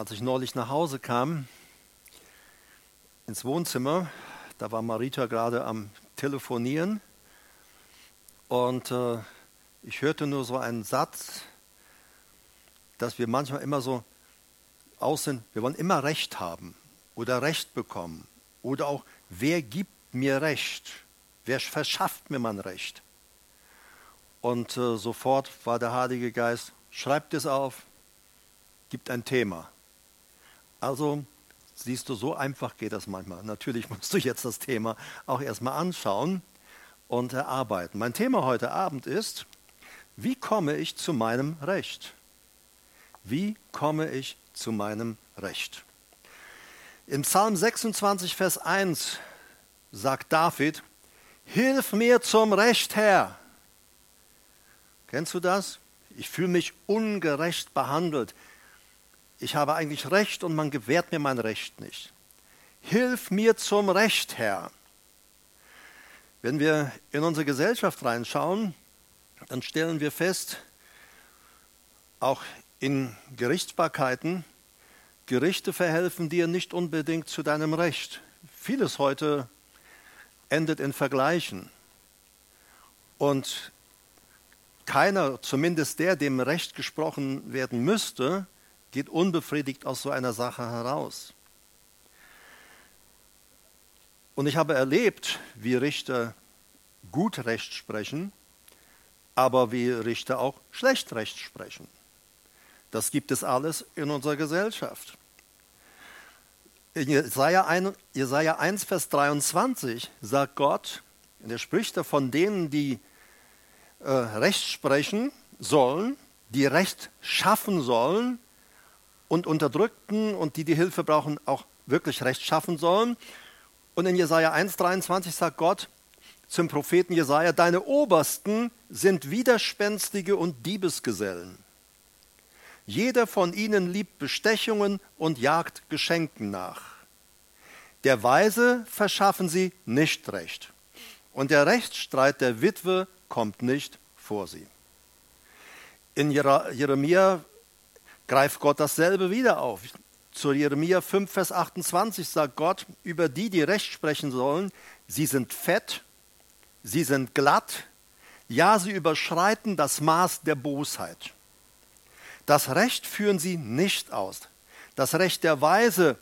als ich neulich nach Hause kam, ins Wohnzimmer, da war Marita gerade am Telefonieren und äh, ich hörte nur so einen Satz, dass wir manchmal immer so aus sind, wir wollen immer Recht haben oder Recht bekommen oder auch, wer gibt mir Recht? Wer verschafft mir mein Recht? Und äh, sofort war der Heilige Geist, schreibt es auf, gibt ein Thema. Also siehst du, so einfach geht das manchmal. Natürlich musst du jetzt das Thema auch erstmal anschauen und erarbeiten. Mein Thema heute Abend ist, wie komme ich zu meinem Recht? Wie komme ich zu meinem Recht? Im Psalm 26, Vers 1 sagt David, Hilf mir zum Recht, Herr. Kennst du das? Ich fühle mich ungerecht behandelt ich habe eigentlich Recht und man gewährt mir mein Recht nicht. Hilf mir zum Recht, Herr. Wenn wir in unsere Gesellschaft reinschauen, dann stellen wir fest, auch in Gerichtsbarkeiten, Gerichte verhelfen dir nicht unbedingt zu deinem Recht. Vieles heute endet in Vergleichen. Und keiner, zumindest der, dem Recht gesprochen werden müsste, geht unbefriedigt aus so einer Sache heraus. Und ich habe erlebt, wie Richter gut Recht sprechen, aber wie Richter auch schlecht Recht sprechen. Das gibt es alles in unserer Gesellschaft. In Jesaja 1, Jesaja 1 Vers 23 sagt Gott, und er spricht davon denen, die äh, Recht sprechen sollen, die Recht schaffen sollen, und Unterdrückten und die, die Hilfe brauchen, auch wirklich Recht schaffen sollen. Und in Jesaja 1,23 sagt Gott zum Propheten Jesaja: Deine Obersten sind Widerspenstige und Diebesgesellen. Jeder von ihnen liebt Bestechungen und jagt Geschenken nach. Der Weise verschaffen sie nicht Recht. Und der Rechtsstreit der Witwe kommt nicht vor sie. In Jeremia greift Gott dasselbe wieder auf. Zu Jeremia 5, Vers 28 sagt Gott über die, die Recht sprechen sollen, sie sind fett, sie sind glatt, ja, sie überschreiten das Maß der Bosheit. Das Recht führen sie nicht aus. Das Recht der Weise,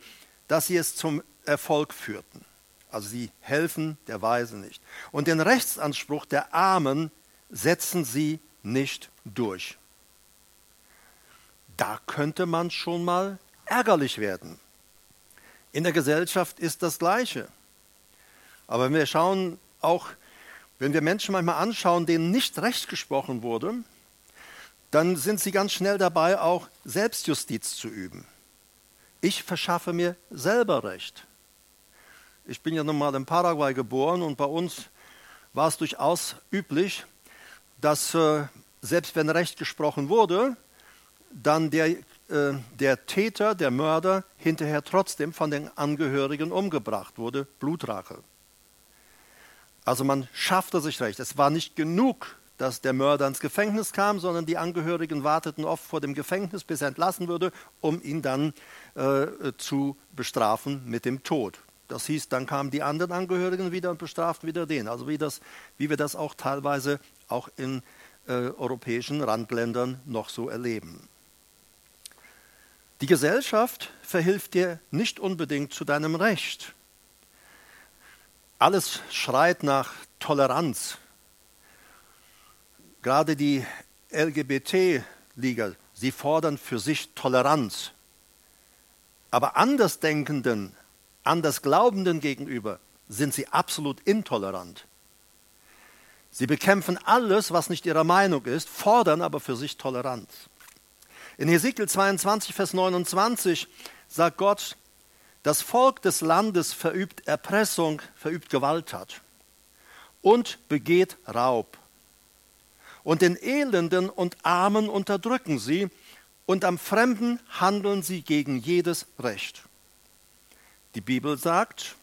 dass sie es zum Erfolg führten. Also sie helfen der Weise nicht. Und den Rechtsanspruch der Armen setzen sie nicht durch da könnte man schon mal ärgerlich werden. In der Gesellschaft ist das Gleiche. Aber wenn wir schauen, auch wenn wir Menschen manchmal anschauen, denen nicht recht gesprochen wurde, dann sind sie ganz schnell dabei, auch Selbstjustiz zu üben. Ich verschaffe mir selber Recht. Ich bin ja nun mal in Paraguay geboren und bei uns war es durchaus üblich, dass äh, selbst wenn Recht gesprochen wurde, dann der, äh, der Täter, der Mörder, hinterher trotzdem von den Angehörigen umgebracht wurde, Blutrache. Also man schaffte sich recht. Es war nicht genug, dass der Mörder ins Gefängnis kam, sondern die Angehörigen warteten oft vor dem Gefängnis, bis er entlassen würde, um ihn dann äh, zu bestrafen mit dem Tod. Das hieß, dann kamen die anderen Angehörigen wieder und bestraften wieder den. Also wie, das, wie wir das auch teilweise auch in äh, europäischen Randländern noch so erleben. Die Gesellschaft verhilft dir nicht unbedingt zu deinem Recht. Alles schreit nach Toleranz. Gerade die LGBT-Liga, sie fordern für sich Toleranz. Aber Andersdenkenden, Andersglaubenden gegenüber sind sie absolut intolerant. Sie bekämpfen alles, was nicht ihrer Meinung ist, fordern aber für sich Toleranz. In Hesekiel 22, Vers 29 sagt Gott, das Volk des Landes verübt Erpressung, verübt Gewalttat und begeht Raub. Und den Elenden und Armen unterdrücken sie, und am Fremden handeln sie gegen jedes Recht. Die Bibel sagt,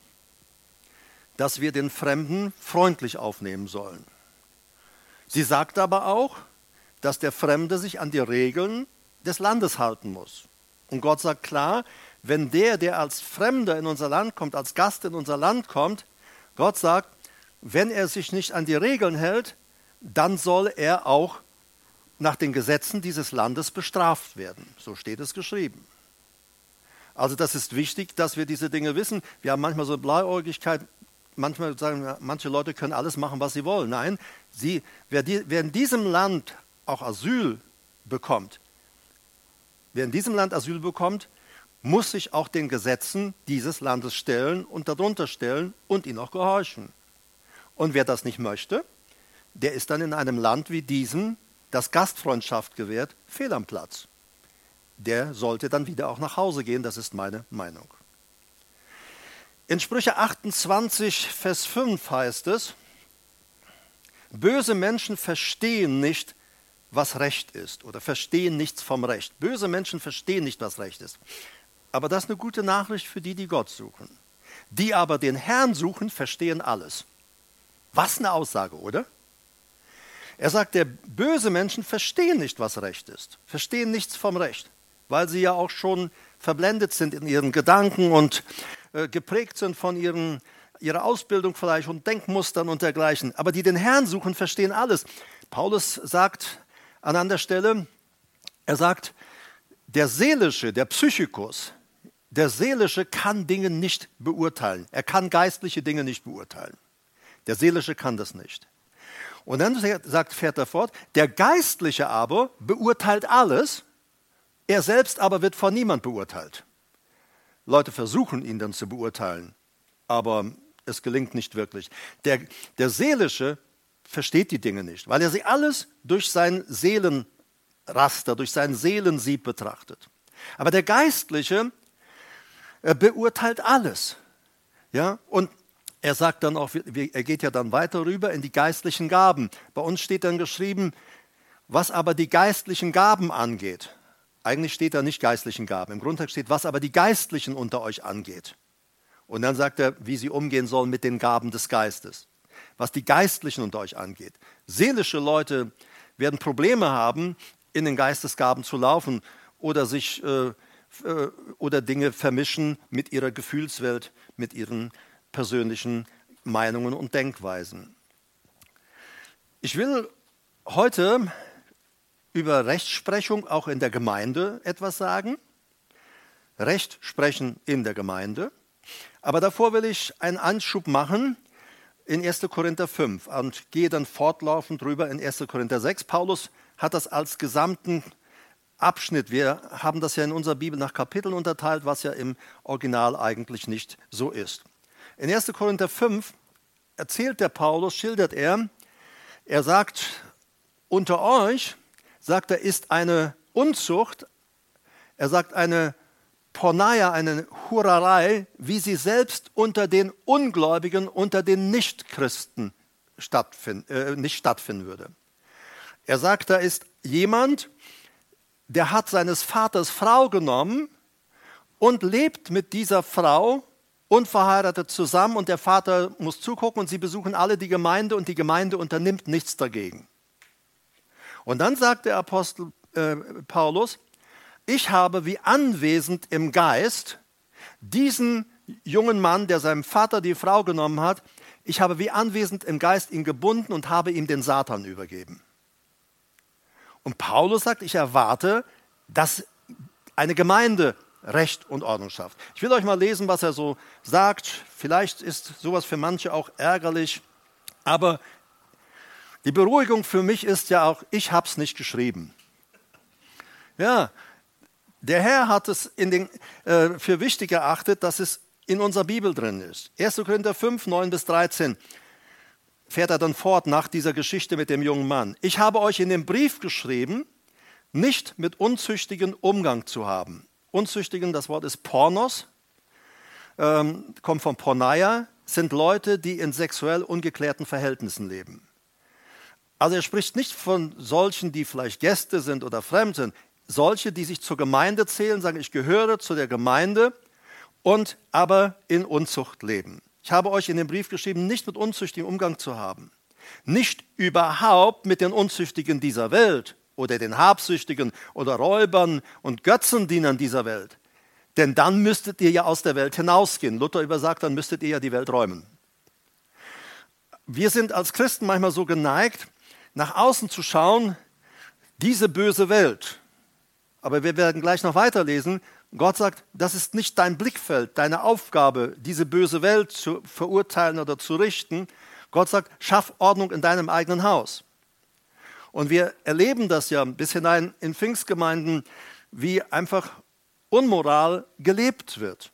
dass wir den Fremden freundlich aufnehmen sollen. Sie sagt aber auch, dass der Fremde sich an die Regeln des Landes halten muss. Und Gott sagt klar, wenn der, der als Fremder in unser Land kommt, als Gast in unser Land kommt, Gott sagt, wenn er sich nicht an die Regeln hält, dann soll er auch nach den Gesetzen dieses Landes bestraft werden. So steht es geschrieben. Also das ist wichtig, dass wir diese Dinge wissen. Wir haben manchmal so Blauäugigkeit, manchmal sagen manche Leute können alles machen, was sie wollen. Nein, sie, wer, die, wer in diesem Land auch Asyl bekommt, wer in diesem Land Asyl bekommt, muss sich auch den Gesetzen dieses Landes stellen und darunter stellen und ihnen auch gehorchen. Und wer das nicht möchte, der ist dann in einem Land wie diesem, das Gastfreundschaft gewährt, fehl am Platz. Der sollte dann wieder auch nach Hause gehen, das ist meine Meinung. In Sprüche 28, Vers 5 heißt es, böse Menschen verstehen nicht, was Recht ist oder verstehen nichts vom Recht. Böse Menschen verstehen nicht, was Recht ist. Aber das ist eine gute Nachricht für die, die Gott suchen. Die aber den Herrn suchen, verstehen alles. Was eine Aussage, oder? Er sagt, der böse Menschen verstehen nicht, was Recht ist, verstehen nichts vom Recht, weil sie ja auch schon verblendet sind in ihren Gedanken und äh, geprägt sind von ihren, ihrer Ausbildung vielleicht und Denkmustern und dergleichen. Aber die den Herrn suchen, verstehen alles. Paulus sagt an anderer Stelle, er sagt, der seelische, der Psychikus, der Seelische kann Dinge nicht beurteilen. Er kann geistliche Dinge nicht beurteilen. Der Seelische kann das nicht. Und dann sagt, fährt er fort, der Geistliche aber beurteilt alles, er selbst aber wird von niemand beurteilt. Leute versuchen ihn dann zu beurteilen, aber es gelingt nicht wirklich. Der, der Seelische versteht die Dinge nicht, weil er sie alles durch sein Seelenraster, durch sein Seelensieb betrachtet. Aber der Geistliche beurteilt alles. Ja, und er sagt dann auch, er geht ja dann weiter rüber in die geistlichen Gaben. Bei uns steht dann geschrieben, was aber die geistlichen Gaben angeht. Eigentlich steht da nicht geistlichen Gaben. Im Grundtext steht, was aber die Geistlichen unter euch angeht. Und dann sagt er, wie sie umgehen sollen mit den Gaben des Geistes. Was die Geistlichen unter euch angeht. Seelische Leute werden Probleme haben, in den Geistesgaben zu laufen oder sich äh, äh, oder Dinge vermischen mit ihrer Gefühlswelt, mit ihren persönlichen Meinungen und Denkweisen. Ich will heute über Rechtsprechung auch in der Gemeinde etwas sagen. Recht sprechen in der Gemeinde. Aber davor will ich einen Anschub machen in 1. Korinther 5 und gehe dann fortlaufend drüber in 1. Korinther 6. Paulus hat das als gesamten Abschnitt. Wir haben das ja in unserer Bibel nach Kapiteln unterteilt, was ja im Original eigentlich nicht so ist. In 1. Korinther 5 erzählt der Paulus, schildert er, er sagt, unter euch, sagt er, ist eine Unzucht, er sagt eine Porneia, eine Hurerei, wie sie selbst unter den Ungläubigen, unter den Nichtchristen stattfind, äh, nicht stattfinden würde. Er sagt, da ist jemand, der hat seines Vaters Frau genommen und lebt mit dieser Frau unverheiratet zusammen und der Vater muss zugucken und sie besuchen alle die Gemeinde und die Gemeinde unternimmt nichts dagegen. Und dann sagt der Apostel äh, Paulus, ich habe wie anwesend im Geist diesen jungen Mann, der seinem Vater die Frau genommen hat, ich habe wie anwesend im Geist ihn gebunden und habe ihm den Satan übergeben. Und Paulus sagt, ich erwarte, dass eine Gemeinde Recht und Ordnung schafft. Ich will euch mal lesen, was er so sagt. Vielleicht ist sowas für manche auch ärgerlich, aber die Beruhigung für mich ist ja auch, ich habe es nicht geschrieben. Ja, der Herr hat es den, äh, für wichtig erachtet, dass es in unserer Bibel drin ist. 1. Korinther 5, 9 bis 13 fährt er dann fort nach dieser Geschichte mit dem jungen Mann. Ich habe euch in dem Brief geschrieben, nicht mit unzüchtigen Umgang zu haben. Unzüchtigen, das Wort ist Pornos, ähm, kommt von Porneia, sind Leute, die in sexuell ungeklärten Verhältnissen leben. Also er spricht nicht von solchen, die vielleicht Gäste sind oder fremd sind, solche, die sich zur Gemeinde zählen, sagen, ich gehöre zu der Gemeinde und aber in Unzucht leben. Ich habe euch in dem Brief geschrieben, nicht mit unzüchtigem Umgang zu haben. Nicht überhaupt mit den Unzüchtigen dieser Welt, oder den Habsüchtigen oder Räubern und Götzendienern dieser Welt. Denn dann müsstet ihr ja aus der Welt hinausgehen. Luther übersagt, dann müsstet ihr ja die Welt räumen. Wir sind als Christen manchmal so geneigt, nach außen zu schauen, diese böse Welt. Aber wir werden gleich noch weiterlesen. Gott sagt, das ist nicht dein Blickfeld, deine Aufgabe, diese böse Welt zu verurteilen oder zu richten. Gott sagt, schaff Ordnung in deinem eigenen Haus. Und wir erleben das ja bis hinein in Pfingstgemeinden, wie einfach Unmoral gelebt wird.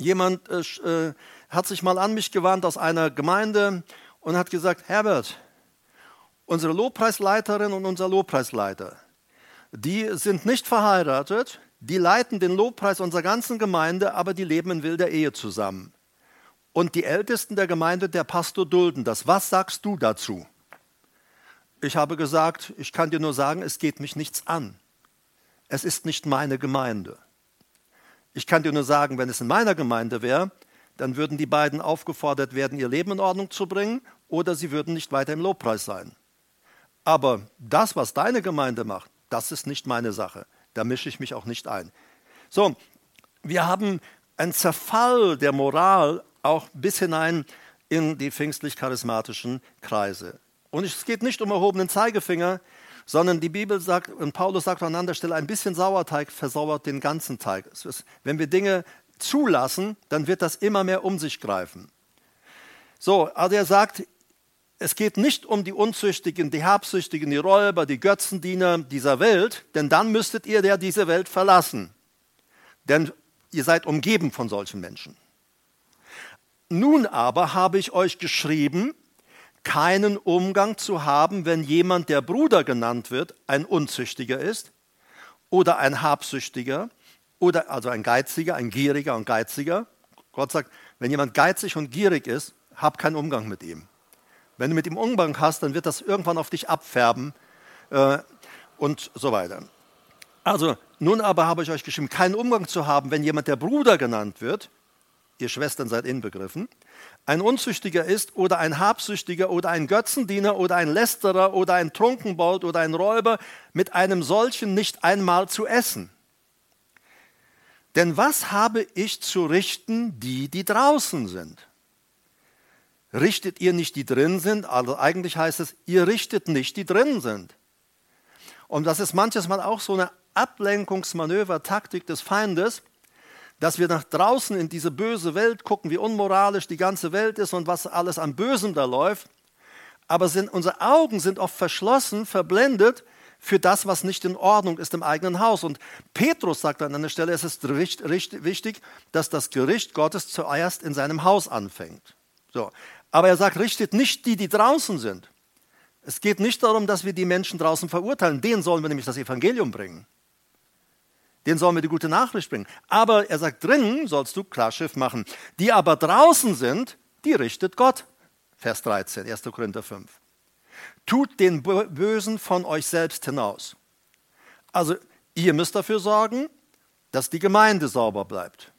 Jemand äh, äh hat sich mal an mich gewandt aus einer Gemeinde und hat gesagt, Herbert, unsere Lobpreisleiterin und unser Lobpreisleiter, die sind nicht verheiratet, die leiten den Lobpreis unserer ganzen Gemeinde, aber die leben in wilder Ehe zusammen. Und die Ältesten der Gemeinde, der Pastor, dulden das. Was sagst du dazu? Ich habe gesagt, ich kann dir nur sagen, es geht mich nichts an. Es ist nicht meine Gemeinde. Ich kann dir nur sagen, wenn es in meiner Gemeinde wäre, dann würden die beiden aufgefordert werden, ihr Leben in Ordnung zu bringen, oder sie würden nicht weiter im Lobpreis sein. Aber das, was deine Gemeinde macht, das ist nicht meine Sache. Da mische ich mich auch nicht ein. So, wir haben einen Zerfall der Moral auch bis hinein in die pfingstlich-charismatischen Kreise. Und es geht nicht um erhobenen Zeigefinger, sondern die Bibel sagt, und Paulus sagt an anderer Stelle, ein bisschen Sauerteig versauert den ganzen Teig. Wenn wir Dinge zulassen, dann wird das immer mehr um sich greifen. So, also er sagt, es geht nicht um die Unzüchtigen, die Habsüchtigen, die Räuber, die Götzendiener dieser Welt, denn dann müsstet ihr ja diese Welt verlassen. Denn ihr seid umgeben von solchen Menschen. Nun aber habe ich euch geschrieben, keinen Umgang zu haben, wenn jemand, der Bruder genannt wird, ein Unzüchtiger ist oder ein Habsüchtiger oder also ein Geiziger, ein Gieriger und Geiziger. Gott sagt, wenn jemand geizig und gierig ist, hab keinen Umgang mit ihm. Wenn du mit ihm Umgang hast, dann wird das irgendwann auf dich abfärben äh, und so weiter. Also, nun aber habe ich euch geschrieben, keinen Umgang zu haben, wenn jemand der Bruder genannt wird, ihr Schwestern seid inbegriffen, ein Unzüchtiger ist oder ein Habsüchtiger oder ein Götzendiener oder ein Lästerer oder ein Trunkenbold oder ein Räuber, mit einem solchen nicht einmal zu essen. Denn was habe ich zu richten, die, die draußen sind? Richtet ihr nicht, die drin sind? Also eigentlich heißt es, ihr richtet nicht, die drin sind. Und das ist manches Mal auch so eine Ablenkungsmanöver, Taktik des Feindes, dass wir nach draußen in diese böse Welt gucken, wie unmoralisch die ganze Welt ist und was alles an Bösem da läuft. Aber sind, unsere Augen sind oft verschlossen, verblendet für das, was nicht in Ordnung ist im eigenen Haus. Und Petrus sagt an einer Stelle, es ist wichtig, dass das Gericht Gottes zuerst in seinem Haus anfängt. So. Aber er sagt, richtet nicht die, die draußen sind. Es geht nicht darum, dass wir die Menschen draußen verurteilen. Denen sollen wir nämlich das Evangelium bringen. Denen sollen wir die gute Nachricht bringen. Aber er sagt, drinnen sollst du Klarschiff machen. Die aber draußen sind, die richtet Gott. Vers 13, 1. Korinther 5. Tut den Bösen von euch selbst hinaus. Also ihr müsst dafür sorgen, dass die Gemeinde sauber bleibt.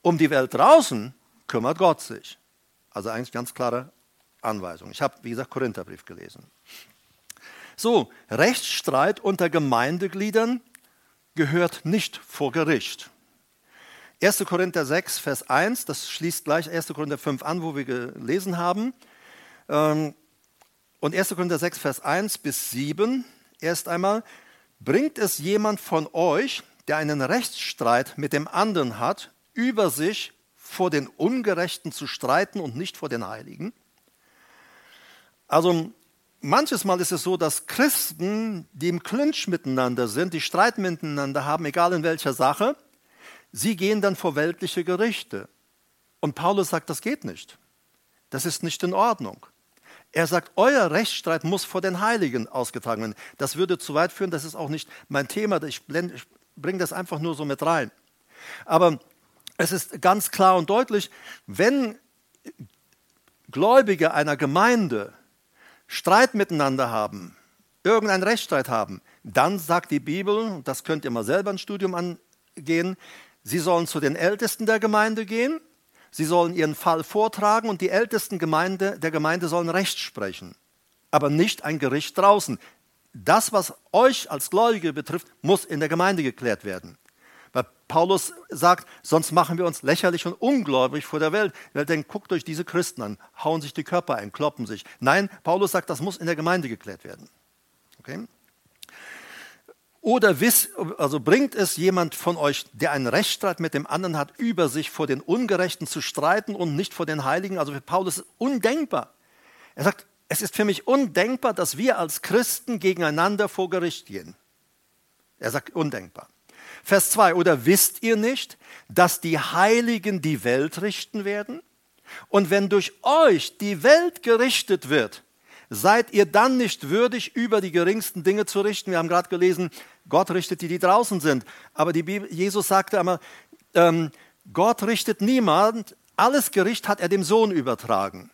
Um die Welt draußen kümmert Gott sich. Also eigentlich ganz klare Anweisung. Ich habe, wie gesagt, Korintherbrief gelesen. So, Rechtsstreit unter Gemeindegliedern gehört nicht vor Gericht. 1. Korinther 6, Vers 1, das schließt gleich 1. Korinther 5 an, wo wir gelesen haben. Ähm, und 1. Korinther 6, Vers 1 bis 7, erst einmal, bringt es jemand von euch, der einen Rechtsstreit mit dem anderen hat, über sich vor den Ungerechten zu streiten und nicht vor den Heiligen. Also manches Mal ist es so, dass Christen, die im Clinch miteinander sind, die Streit miteinander haben, egal in welcher Sache, sie gehen dann vor weltliche Gerichte. Und Paulus sagt, das geht nicht. Das ist nicht in Ordnung. Er sagt, euer Rechtsstreit muss vor den Heiligen ausgetragen werden. Das würde zu weit führen, das ist auch nicht mein Thema. Ich, ich bringe das einfach nur so mit rein. Aber es ist ganz klar und deutlich, wenn Gläubige einer Gemeinde Streit miteinander haben, irgendeinen Rechtsstreit haben, dann sagt die Bibel, das könnt ihr mal selber ein Studium angehen, sie sollen zu den Ältesten der Gemeinde gehen, sie sollen ihren Fall vortragen und die Ältesten Gemeinde, der Gemeinde sollen Recht sprechen, aber nicht ein Gericht draußen. das, was euch als Gläubige betrifft, muss in der Gemeinde geklärt werden. Weil Paulus sagt, sonst machen wir uns lächerlich und ungläubig vor der Welt. Weil denkt, guckt euch diese Christen an, hauen sich die Körper ein, kloppen sich. Nein, Paulus sagt, das muss in der Gemeinde geklärt werden. Okay? Oder wiss, also bringt es jemand von euch, der einen Rechtsstreit mit dem anderen hat, über sich vor den Ungerechten zu streiten und nicht vor den Heiligen? Also für Paulus ist undenkbar. Er sagt, es ist für mich undenkbar, dass wir als Christen gegeneinander vor Gericht gehen. Er sagt undenkbar. Vers 2, oder wisst ihr nicht, dass die Heiligen die Welt richten werden? Und wenn durch euch die Welt gerichtet wird, seid ihr dann nicht würdig, über die geringsten Dinge zu richten? Wir haben gerade gelesen, Gott richtet die, die draußen sind. Aber Bibel, Jesus sagte einmal, ähm, Gott richtet niemand, alles Gericht hat er dem Sohn übertragen.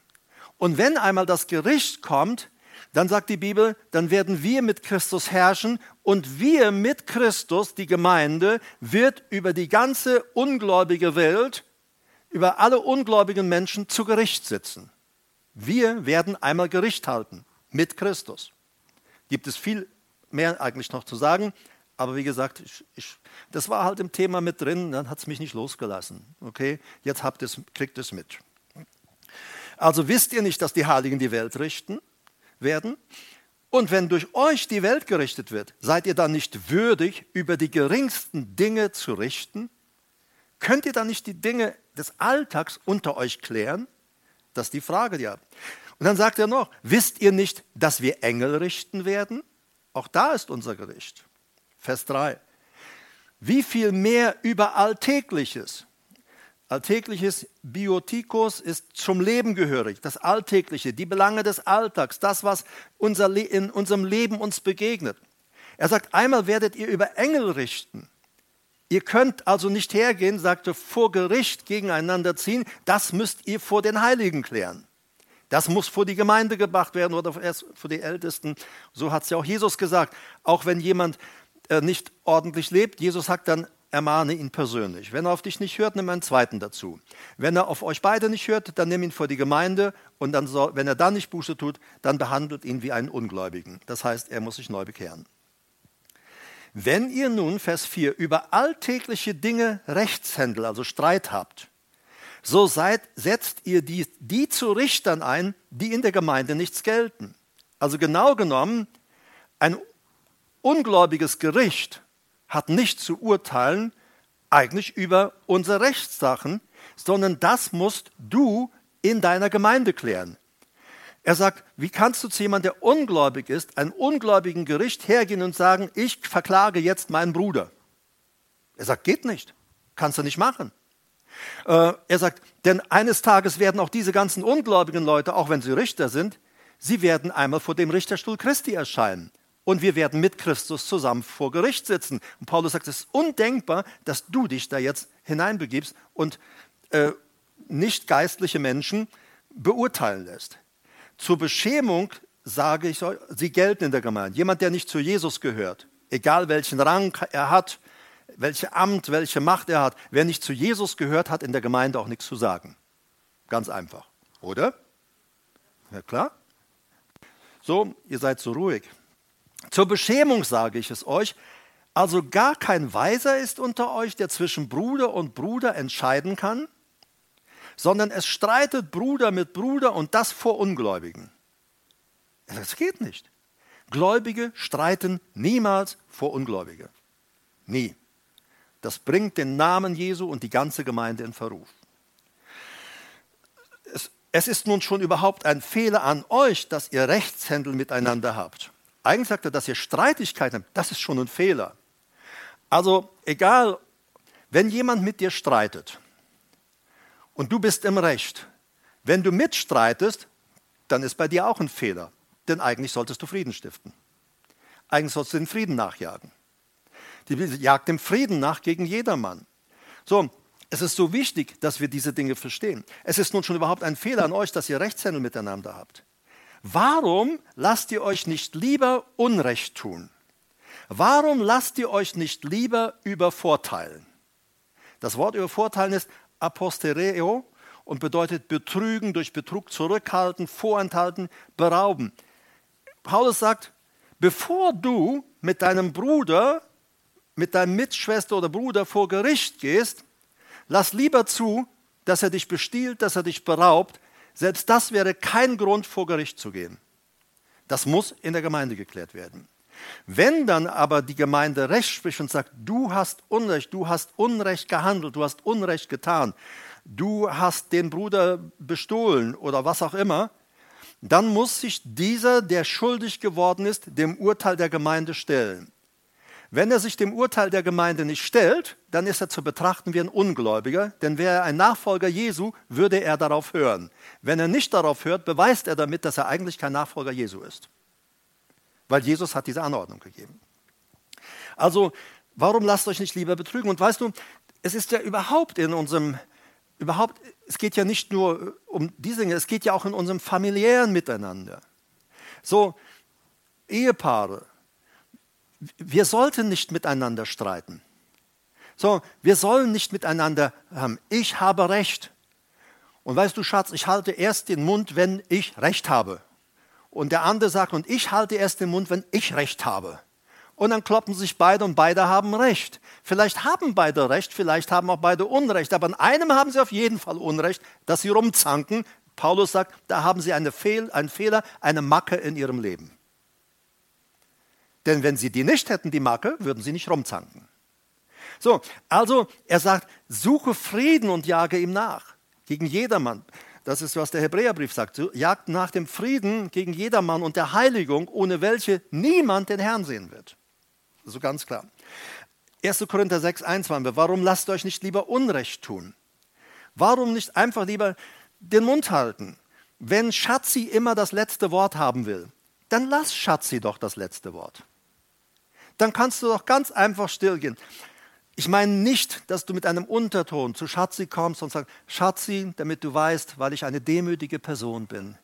Und wenn einmal das Gericht kommt, dann sagt die Bibel, dann werden wir mit Christus herrschen und wir mit Christus, die Gemeinde, wird über die ganze ungläubige Welt, über alle ungläubigen Menschen zu Gericht sitzen. Wir werden einmal Gericht halten mit Christus. Gibt es viel mehr eigentlich noch zu sagen, aber wie gesagt, ich, ich, das war halt im Thema mit drin, dann hat es mich nicht losgelassen. Okay, jetzt habt es, kriegt es mit. Also wisst ihr nicht, dass die Heiligen die Welt richten werden? Und wenn durch euch die Welt gerichtet wird, seid ihr dann nicht würdig, über die geringsten Dinge zu richten? Könnt ihr dann nicht die Dinge des Alltags unter euch klären? Das ist die Frage, habt. Und dann sagt er noch, wisst ihr nicht, dass wir Engel richten werden? Auch da ist unser Gericht. Vers 3. Wie viel mehr über Alltägliches? Alltägliches Biotikos ist zum Leben gehörig, das Alltägliche, die Belange des Alltags, das, was unser in unserem Leben uns begegnet. Er sagt, einmal werdet ihr über Engel richten. Ihr könnt also nicht hergehen, sagte, vor Gericht gegeneinander ziehen, das müsst ihr vor den Heiligen klären. Das muss vor die Gemeinde gebracht werden oder erst vor die Ältesten. So hat es ja auch Jesus gesagt. Auch wenn jemand äh, nicht ordentlich lebt, Jesus sagt dann, ermahne ihn persönlich. Wenn er auf dich nicht hört, nimm einen zweiten dazu. Wenn er auf euch beide nicht hört, dann nimm ihn vor die Gemeinde und dann soll, wenn er dann nicht Buße tut, dann behandelt ihn wie einen Ungläubigen. Das heißt, er muss sich neu bekehren. Wenn ihr nun, Vers 4, über alltägliche Dinge Rechtshändel, also Streit habt, so seid, setzt ihr die, die zu Richtern ein, die in der Gemeinde nichts gelten. Also genau genommen, ein ungläubiges Gericht hat nicht zu urteilen eigentlich über unsere Rechtssachen, sondern das musst du in deiner Gemeinde klären. Er sagt, wie kannst du zu jemandem, der ungläubig ist, einem ungläubigen Gericht hergehen und sagen, ich verklage jetzt meinen Bruder? Er sagt, geht nicht, kannst du nicht machen. Äh, er sagt, denn eines Tages werden auch diese ganzen ungläubigen Leute, auch wenn sie Richter sind, sie werden einmal vor dem Richterstuhl Christi erscheinen. Und wir werden mit Christus zusammen vor Gericht sitzen. Und Paulus sagt, es ist undenkbar, dass du dich da jetzt hineinbegibst und äh, nicht geistliche Menschen beurteilen lässt. Zur Beschämung sage ich, sie gelten in der Gemeinde. Jemand, der nicht zu Jesus gehört, egal welchen Rang er hat, welche Amt, welche Macht er hat. Wer nicht zu Jesus gehört, hat in der Gemeinde auch nichts zu sagen. Ganz einfach, oder? Ja klar. So, ihr seid so ruhig. Zur Beschämung sage ich es euch, also gar kein Weiser ist unter euch, der zwischen Bruder und Bruder entscheiden kann, sondern es streitet Bruder mit Bruder und das vor Ungläubigen. Das geht nicht. Gläubige streiten niemals vor Ungläubige. Nie. Das bringt den Namen Jesu und die ganze Gemeinde in Verruf. Es, es ist nun schon überhaupt ein Fehler an euch, dass ihr Rechtshändel miteinander habt. Eigentlich sagt er, dass ihr Streitigkeiten habt. Das ist schon ein Fehler. Also egal, wenn jemand mit dir streitet und du bist im Recht, wenn du mitstreitest, dann ist bei dir auch ein Fehler. Denn eigentlich solltest du Frieden stiften. Eigentlich solltest du den Frieden nachjagen. Die jagt dem Frieden nach gegen jedermann. So, es ist so wichtig, dass wir diese Dinge verstehen. Es ist nun schon überhaupt ein Fehler an euch, dass ihr Rechtshändel miteinander habt. Warum lasst ihr euch nicht lieber Unrecht tun? Warum lasst ihr euch nicht lieber übervorteilen? Das Wort übervorteilen ist apostereo und bedeutet betrügen, durch Betrug zurückhalten, vorenthalten, berauben. Paulus sagt, bevor du mit deinem Bruder, mit deinem Mitschwester oder Bruder vor Gericht gehst, lass lieber zu, dass er dich bestiehlt, dass er dich beraubt. Selbst das wäre kein Grund, vor Gericht zu gehen. Das muss in der Gemeinde geklärt werden. Wenn dann aber die Gemeinde Recht spricht und sagt, du hast Unrecht, du hast Unrecht gehandelt, du hast Unrecht getan, du hast den Bruder bestohlen oder was auch immer, dann muss sich dieser, der schuldig geworden ist, dem Urteil der Gemeinde stellen. Wenn er sich dem Urteil der Gemeinde nicht stellt, dann ist er zu betrachten wie ein Ungläubiger, denn wäre er ein Nachfolger Jesu, würde er darauf hören. Wenn er nicht darauf hört, beweist er damit, dass er eigentlich kein Nachfolger Jesu ist. Weil Jesus hat diese Anordnung gegeben. Also, warum lasst euch nicht lieber betrügen? Und weißt du, es ist ja überhaupt in unserem, überhaupt, es geht ja nicht nur um diese Dinge, es geht ja auch in unserem familiären Miteinander. So, Ehepaare, wir sollten nicht miteinander streiten. So, wir sollen nicht miteinander haben. Ich habe Recht. Und weißt du, Schatz, ich halte erst den Mund, wenn ich Recht habe. Und der andere sagt, und ich halte erst den Mund, wenn ich Recht habe. Und dann kloppen sich beide und beide haben Recht. Vielleicht haben beide Recht, vielleicht haben auch beide Unrecht. Aber in einem haben sie auf jeden Fall Unrecht, dass sie rumzanken. Paulus sagt, da haben sie eine Fehl, einen Fehler, eine Macke in ihrem Leben. Denn wenn sie die nicht hätten, die Macke, würden sie nicht rumzanken. So, also er sagt, suche Frieden und jage ihm nach. Gegen jedermann. Das ist, was der Hebräerbrief sagt. Jagt nach dem Frieden gegen jedermann und der Heiligung, ohne welche niemand den Herrn sehen wird. So ganz klar. 1. Korinther 6, 1 waren wir. Warum lasst euch nicht lieber Unrecht tun? Warum nicht einfach lieber den Mund halten? Wenn Schatzi immer das letzte Wort haben will, dann lass Schatzi doch das letzte Wort dann kannst du doch ganz einfach stillgehen. Ich meine nicht, dass du mit einem Unterton zu Schatzi kommst und sagst, Schatzi, damit du weißt, weil ich eine demütige Person bin,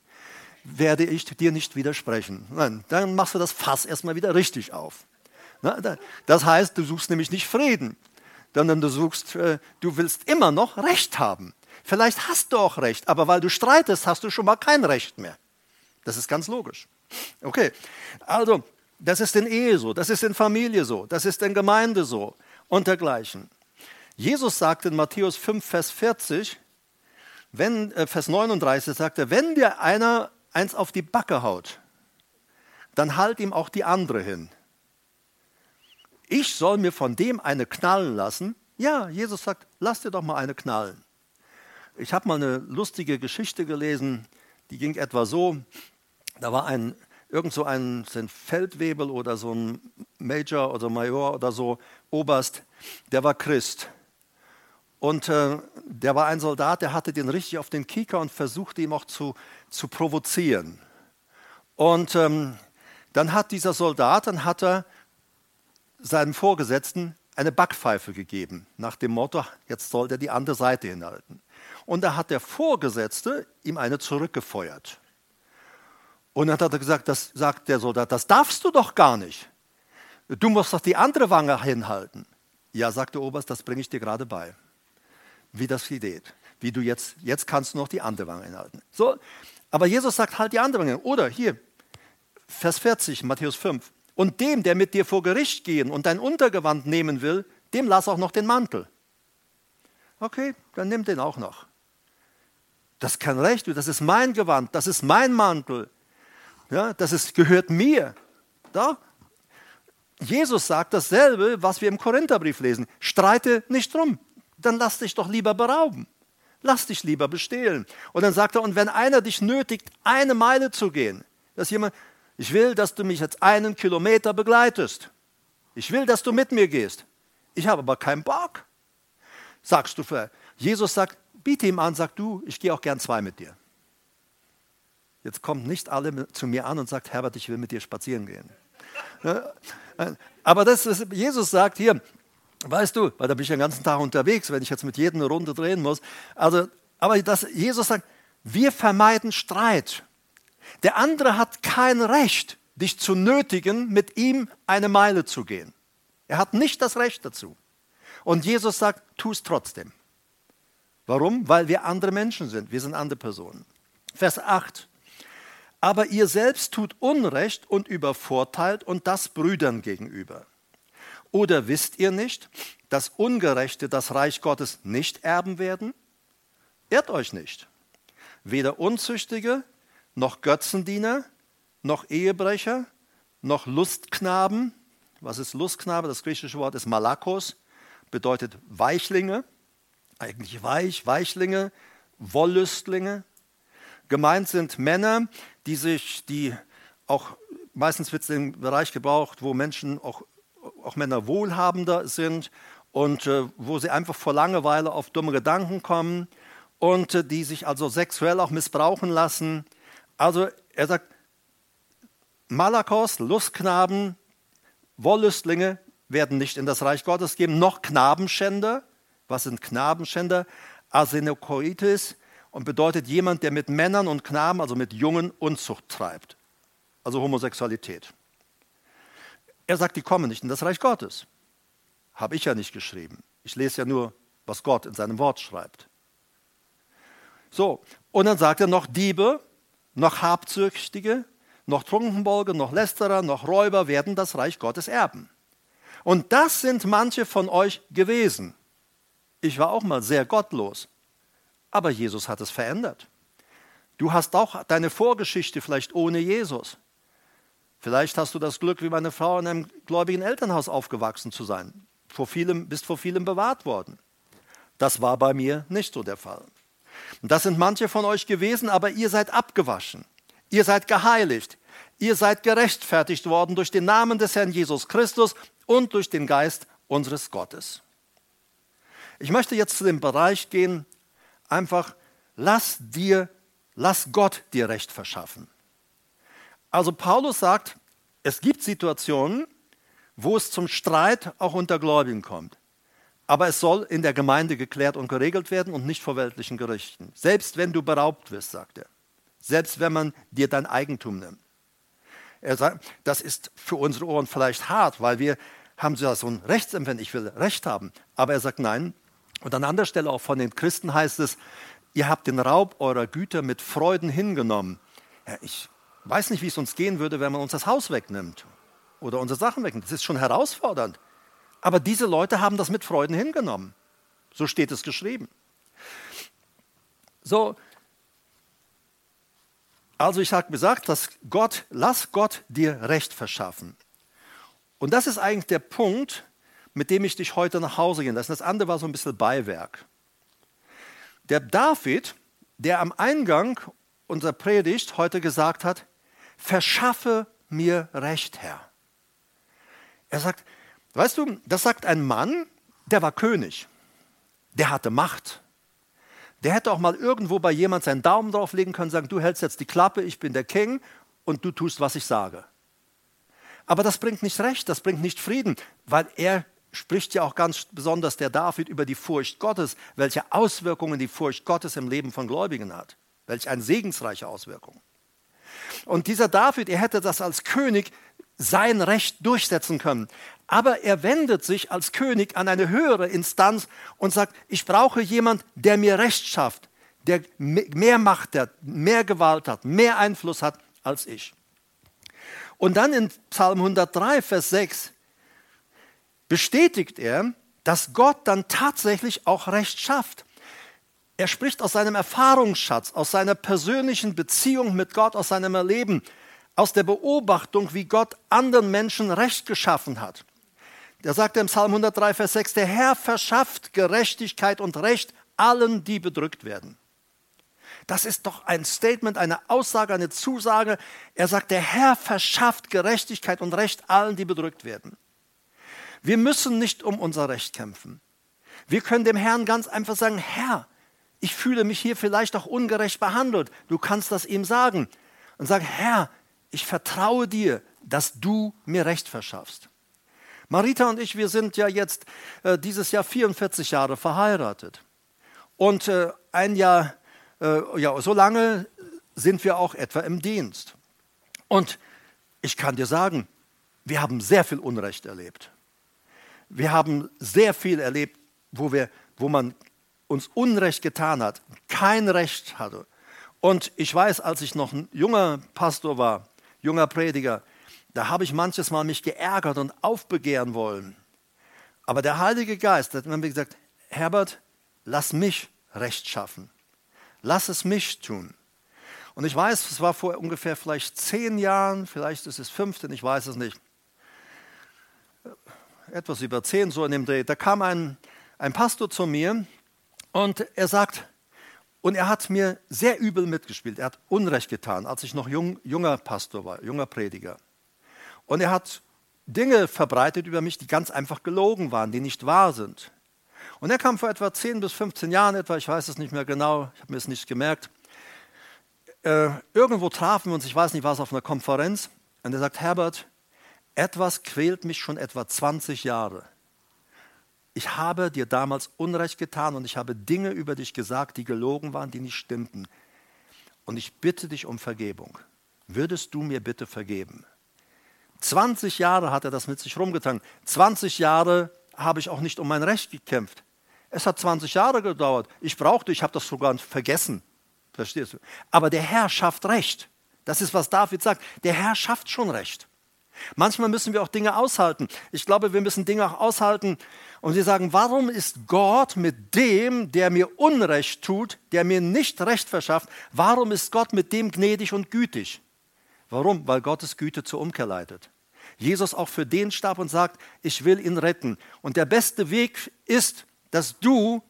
werde ich dir nicht widersprechen. Nein, dann machst du das Fass erstmal wieder richtig auf. Das heißt, du suchst nämlich nicht Frieden, sondern du suchst, äh, du willst immer noch Recht haben. Vielleicht hast du auch Recht, aber weil du streitest, hast du schon mal kein Recht mehr. Das ist ganz logisch. Okay, also das ist in Ehe so, das ist in Familie so, das ist in Gemeinde so und dergleichen. Jesus sagt in Matthäus 5, Vers 40, wenn, äh, Vers 39 sagt er, wenn dir einer eins auf die Backe haut, dann halt ihm auch die andere hin. Ich soll mir von dem eine knallen lassen. Ja, Jesus sagt, lass dir doch mal eine knallen. Ich habe mal eine lustige Geschichte gelesen, die ging etwa so. Da war ein irgend so ein, Feldwebel oder so ein Major oder Major oder so, Oberst, der war Christ. Und äh, der war ein Soldat, der hatte den richtig auf den Kieker und versuchte ihm auch zu, zu provozieren. Und ähm, dann hat dieser Soldat, dann hat er seinem Vorgesetzten eine Backpfeife gegeben, nach dem Motto, jetzt soll er die andere Seite hinhalten. Und da hat der Vorgesetzte ihm eine zurückgefeuert. Und dann hat er gesagt, das sagt der Soldat, das darfst du doch gar nicht. Du musst doch die andere Wange hinhalten. Ja, sagt der Oberst, das bringe ich dir gerade bei. Wie das geht. Wie du jetzt, jetzt kannst du noch die andere Wange hinhalten. So, aber Jesus sagt, halt die andere Wange. Oder hier, Vers 40, Matthäus 5. Und dem, der mit dir vor Gericht gehen und dein Untergewand nehmen will, dem lass auch noch den Mantel. Okay, dann nimm den auch noch. Das kann recht, das ist mein Gewand, das ist mein Mantel. Ja, das ist, gehört mir. Da? Jesus sagt dasselbe, was wir im Korintherbrief lesen. Streite nicht drum, dann lass dich doch lieber berauben. Lass dich lieber bestehlen. Und dann sagt er, und wenn einer dich nötigt, eine Meile zu gehen, dass jemand, ich will, dass du mich jetzt einen Kilometer begleitest. Ich will, dass du mit mir gehst. Ich habe aber keinen Bock. Sagst du, Jesus sagt, biete ihm an, sag du, ich gehe auch gern zwei mit dir. Jetzt kommt nicht alle zu mir an und sagt, Herbert, ich will mit dir spazieren gehen. Aber das ist, Jesus sagt hier, weißt du, weil da bin ich den ganzen Tag unterwegs, wenn ich jetzt mit jedem eine Runde drehen muss. Also, aber das, Jesus sagt, wir vermeiden Streit. Der andere hat kein Recht, dich zu nötigen, mit ihm eine Meile zu gehen. Er hat nicht das Recht dazu. Und Jesus sagt, tu es trotzdem. Warum? Weil wir andere Menschen sind. Wir sind andere Personen. Vers 8. aber ihr selbst tut Unrecht und übervorteilt und das Brüdern gegenüber. Oder wisst ihr nicht, dass Ungerechte das Reich Gottes nicht erben werden? Irrt euch nicht. Weder Unzüchtige, noch Götzendiener, noch Ehebrecher, noch Lustknaben. Was ist Lustknabe? Das griechische Wort ist Malakos, bedeutet Weichlinge, eigentlich weich, Weichlinge, Wollüstlinge. Gemeint sind Männer, die sich, die auch meistens wird es im Bereich gebraucht, wo Menschen auch, auch Männer wohlhabender sind und äh, wo sie einfach vor Langeweile auf dumme Gedanken kommen und äh, die sich also sexuell auch missbrauchen lassen. Also er sagt, Malakos, Lustknaben, Wollüstlinge werden nicht in das Reich Gottes gehen, noch Knabenschänder. Was sind Knabenschänder? Arsenokoitis und bedeutet jemand, der mit Männern und Knaben, also mit Jungen, Unzucht treibt. Also Homosexualität. Er sagt, die kommen nicht in das Reich Gottes. Habe ich ja nicht geschrieben. Ich lese ja nur, was Gott in seinem Wort schreibt. So, und dann sagt er noch Diebe, noch Habsüchtige, noch Trunkenbolge, noch Lästerer, noch Räuber werden das Reich Gottes erben. Und das sind manche von euch gewesen. Ich war auch mal sehr gottlos, aber Jesus hat es verändert. Du hast auch deine Vorgeschichte vielleicht ohne Jesus. Vielleicht hast du das Glück, wie meine Frau in einem gläubigen Elternhaus aufgewachsen zu sein. Vor vielem, bist vor vielem bewahrt worden. Das war bei mir nicht so der Fall. Das sind manche von euch gewesen, aber ihr seid abgewaschen. Ihr seid geheiligt. Ihr seid gerechtfertigt worden durch den Namen des Herrn Jesus Christus und durch den Geist unseres Gottes. Ich möchte jetzt zu dem Bereich gehen, einfach lass dir, lass Gott dir Recht verschaffen. Also Paulus sagt, es gibt Situationen, wo es zum Streit auch unter Gläubigen kommt. Aber es soll in der Gemeinde geklärt und geregelt werden und nicht vor weltlichen Gerichten. Selbst wenn du beraubt wirst, sagt er. Selbst wenn man dir dein Eigentum nimmt. Er sagt, das ist für unsere Ohren vielleicht hart, weil wir haben so ein Rechtsempfinden, ich will Recht haben. Aber er sagt, nein, und an anderer Stelle auch von den Christen heißt es, ihr habt den Raub eurer Güter mit Freuden hingenommen. Ja, ich weiß nicht, wie es uns gehen würde, wenn man uns das Haus wegnimmt oder unsere Sachen wegnimmt. Das ist schon herausfordernd. Aber diese Leute haben das mit Freuden hingenommen. So steht es geschrieben. So, also ich habe gesagt, dass Gott, lass Gott dir Recht verschaffen. Und das ist eigentlich der Punkt, mit dem ich dich heute nach Hause gehen lasse. Das andere war so ein bisschen Beiwerk. Der David, der am Eingang unserer Predigt heute gesagt hat, verschaffe mir Recht, Herr. Er sagt, weißt du, das sagt ein Mann, der war König, der hatte Macht. Der hätte auch mal irgendwo bei jemand seinen Daumen drauflegen können, sagen, du hältst jetzt die Klappe, ich bin der King und du tust, was ich sage. Aber das bringt nicht Recht, das bringt nicht Frieden, weil er spricht ja auch ganz besonders der David über die Furcht Gottes, welche Auswirkungen die Furcht Gottes im Leben von Gläubigen hat. Welch eine segensreiche Auswirkung. Und dieser David, er hätte das als König sein Recht durchsetzen können. Aber er wendet sich als König an eine höhere Instanz und sagt, ich brauche jemand, der mir Recht schafft, der mehr Macht hat, mehr Gewalt hat, mehr Einfluss hat als ich. Und dann in Psalm 103, Vers 6 bestätigt er, dass Gott dann tatsächlich auch Recht schafft. Er spricht aus seinem Erfahrungsschatz, aus seiner persönlichen Beziehung mit Gott, aus seinem Erleben, aus der Beobachtung, wie Gott anderen Menschen Recht geschaffen hat. Da sagt im Psalm 103, Vers 6, der Herr verschafft Gerechtigkeit und Recht allen, die bedrückt werden. Das ist doch ein Statement, eine Aussage, eine Zusage. Er sagt, der Herr verschafft Gerechtigkeit und Recht allen, die bedrückt werden. Wir müssen nicht um unser Recht kämpfen. Wir können dem Herrn ganz einfach sagen, Herr, ich fühle mich hier vielleicht auch ungerecht behandelt. Du kannst das ihm sagen. Und sagen, Herr, ich vertraue dir, dass du mir Recht verschaffst. Marita und ich, wir sind ja jetzt äh, dieses Jahr 44 Jahre verheiratet. Und äh, ein Jahr, äh, ja, so lange sind wir auch etwa im Dienst. Und ich kann dir sagen, wir haben sehr viel Unrecht erlebt. Wir haben sehr viel erlebt, wo, wir, wo man uns Unrecht getan hat, kein Recht hatte. Und ich weiß, als ich noch ein junger Pastor war, junger Prediger, da habe ich manches Mal mich geärgert und aufbegehren wollen. Aber der Heilige Geist hat mir gesagt, Herbert, lass mich Recht schaffen. Lass es mich tun. Und ich weiß, es war vor ungefähr vielleicht zehn Jahren, vielleicht ist es 15, ich weiß es nicht. Etwas über zehn, so in dem Dreh. Da kam ein, ein Pastor zu mir und er sagt, und er hat mir sehr übel mitgespielt. Er hat Unrecht getan, als ich noch jung, junger Pastor war, junger Prediger. Und er hat Dinge verbreitet über mich, die ganz einfach gelogen waren, die nicht wahr sind. Und er kam vor etwa 10 bis 15 Jahren etwa, ich weiß es nicht mehr genau, ich habe mir es nicht gemerkt. Äh, irgendwo trafen wir uns, ich weiß nicht, war es auf einer Konferenz, und er sagt, Herbert, etwas quält mich schon etwa 20 Jahre. Ich habe dir damals Unrecht getan und ich habe Dinge über dich gesagt, die gelogen waren, die nicht stimmten. Und ich bitte dich um Vergebung. Würdest du mir bitte vergeben? 20 Jahre hat er das mit sich rumgetragen. 20 Jahre habe ich auch nicht um mein Recht gekämpft. Es hat 20 Jahre gedauert. Ich brauchte, ich habe das sogar vergessen. Verstehst du? Aber der Herr schafft Recht. Das ist, was David sagt. Der Herr schafft schon Recht. Manchmal müssen wir auch Dinge aushalten. Ich glaube, wir müssen Dinge auch aushalten und wir sagen, warum ist Gott mit dem, der mir Unrecht tut, der mir nicht Recht verschafft, warum ist Gott mit dem gnädig und gütig? Warum? Weil Gottes Güte zur Umkehr leitet. Jesus auch für den starb und sagt, ich will ihn retten. Und der beste Weg ist, dass du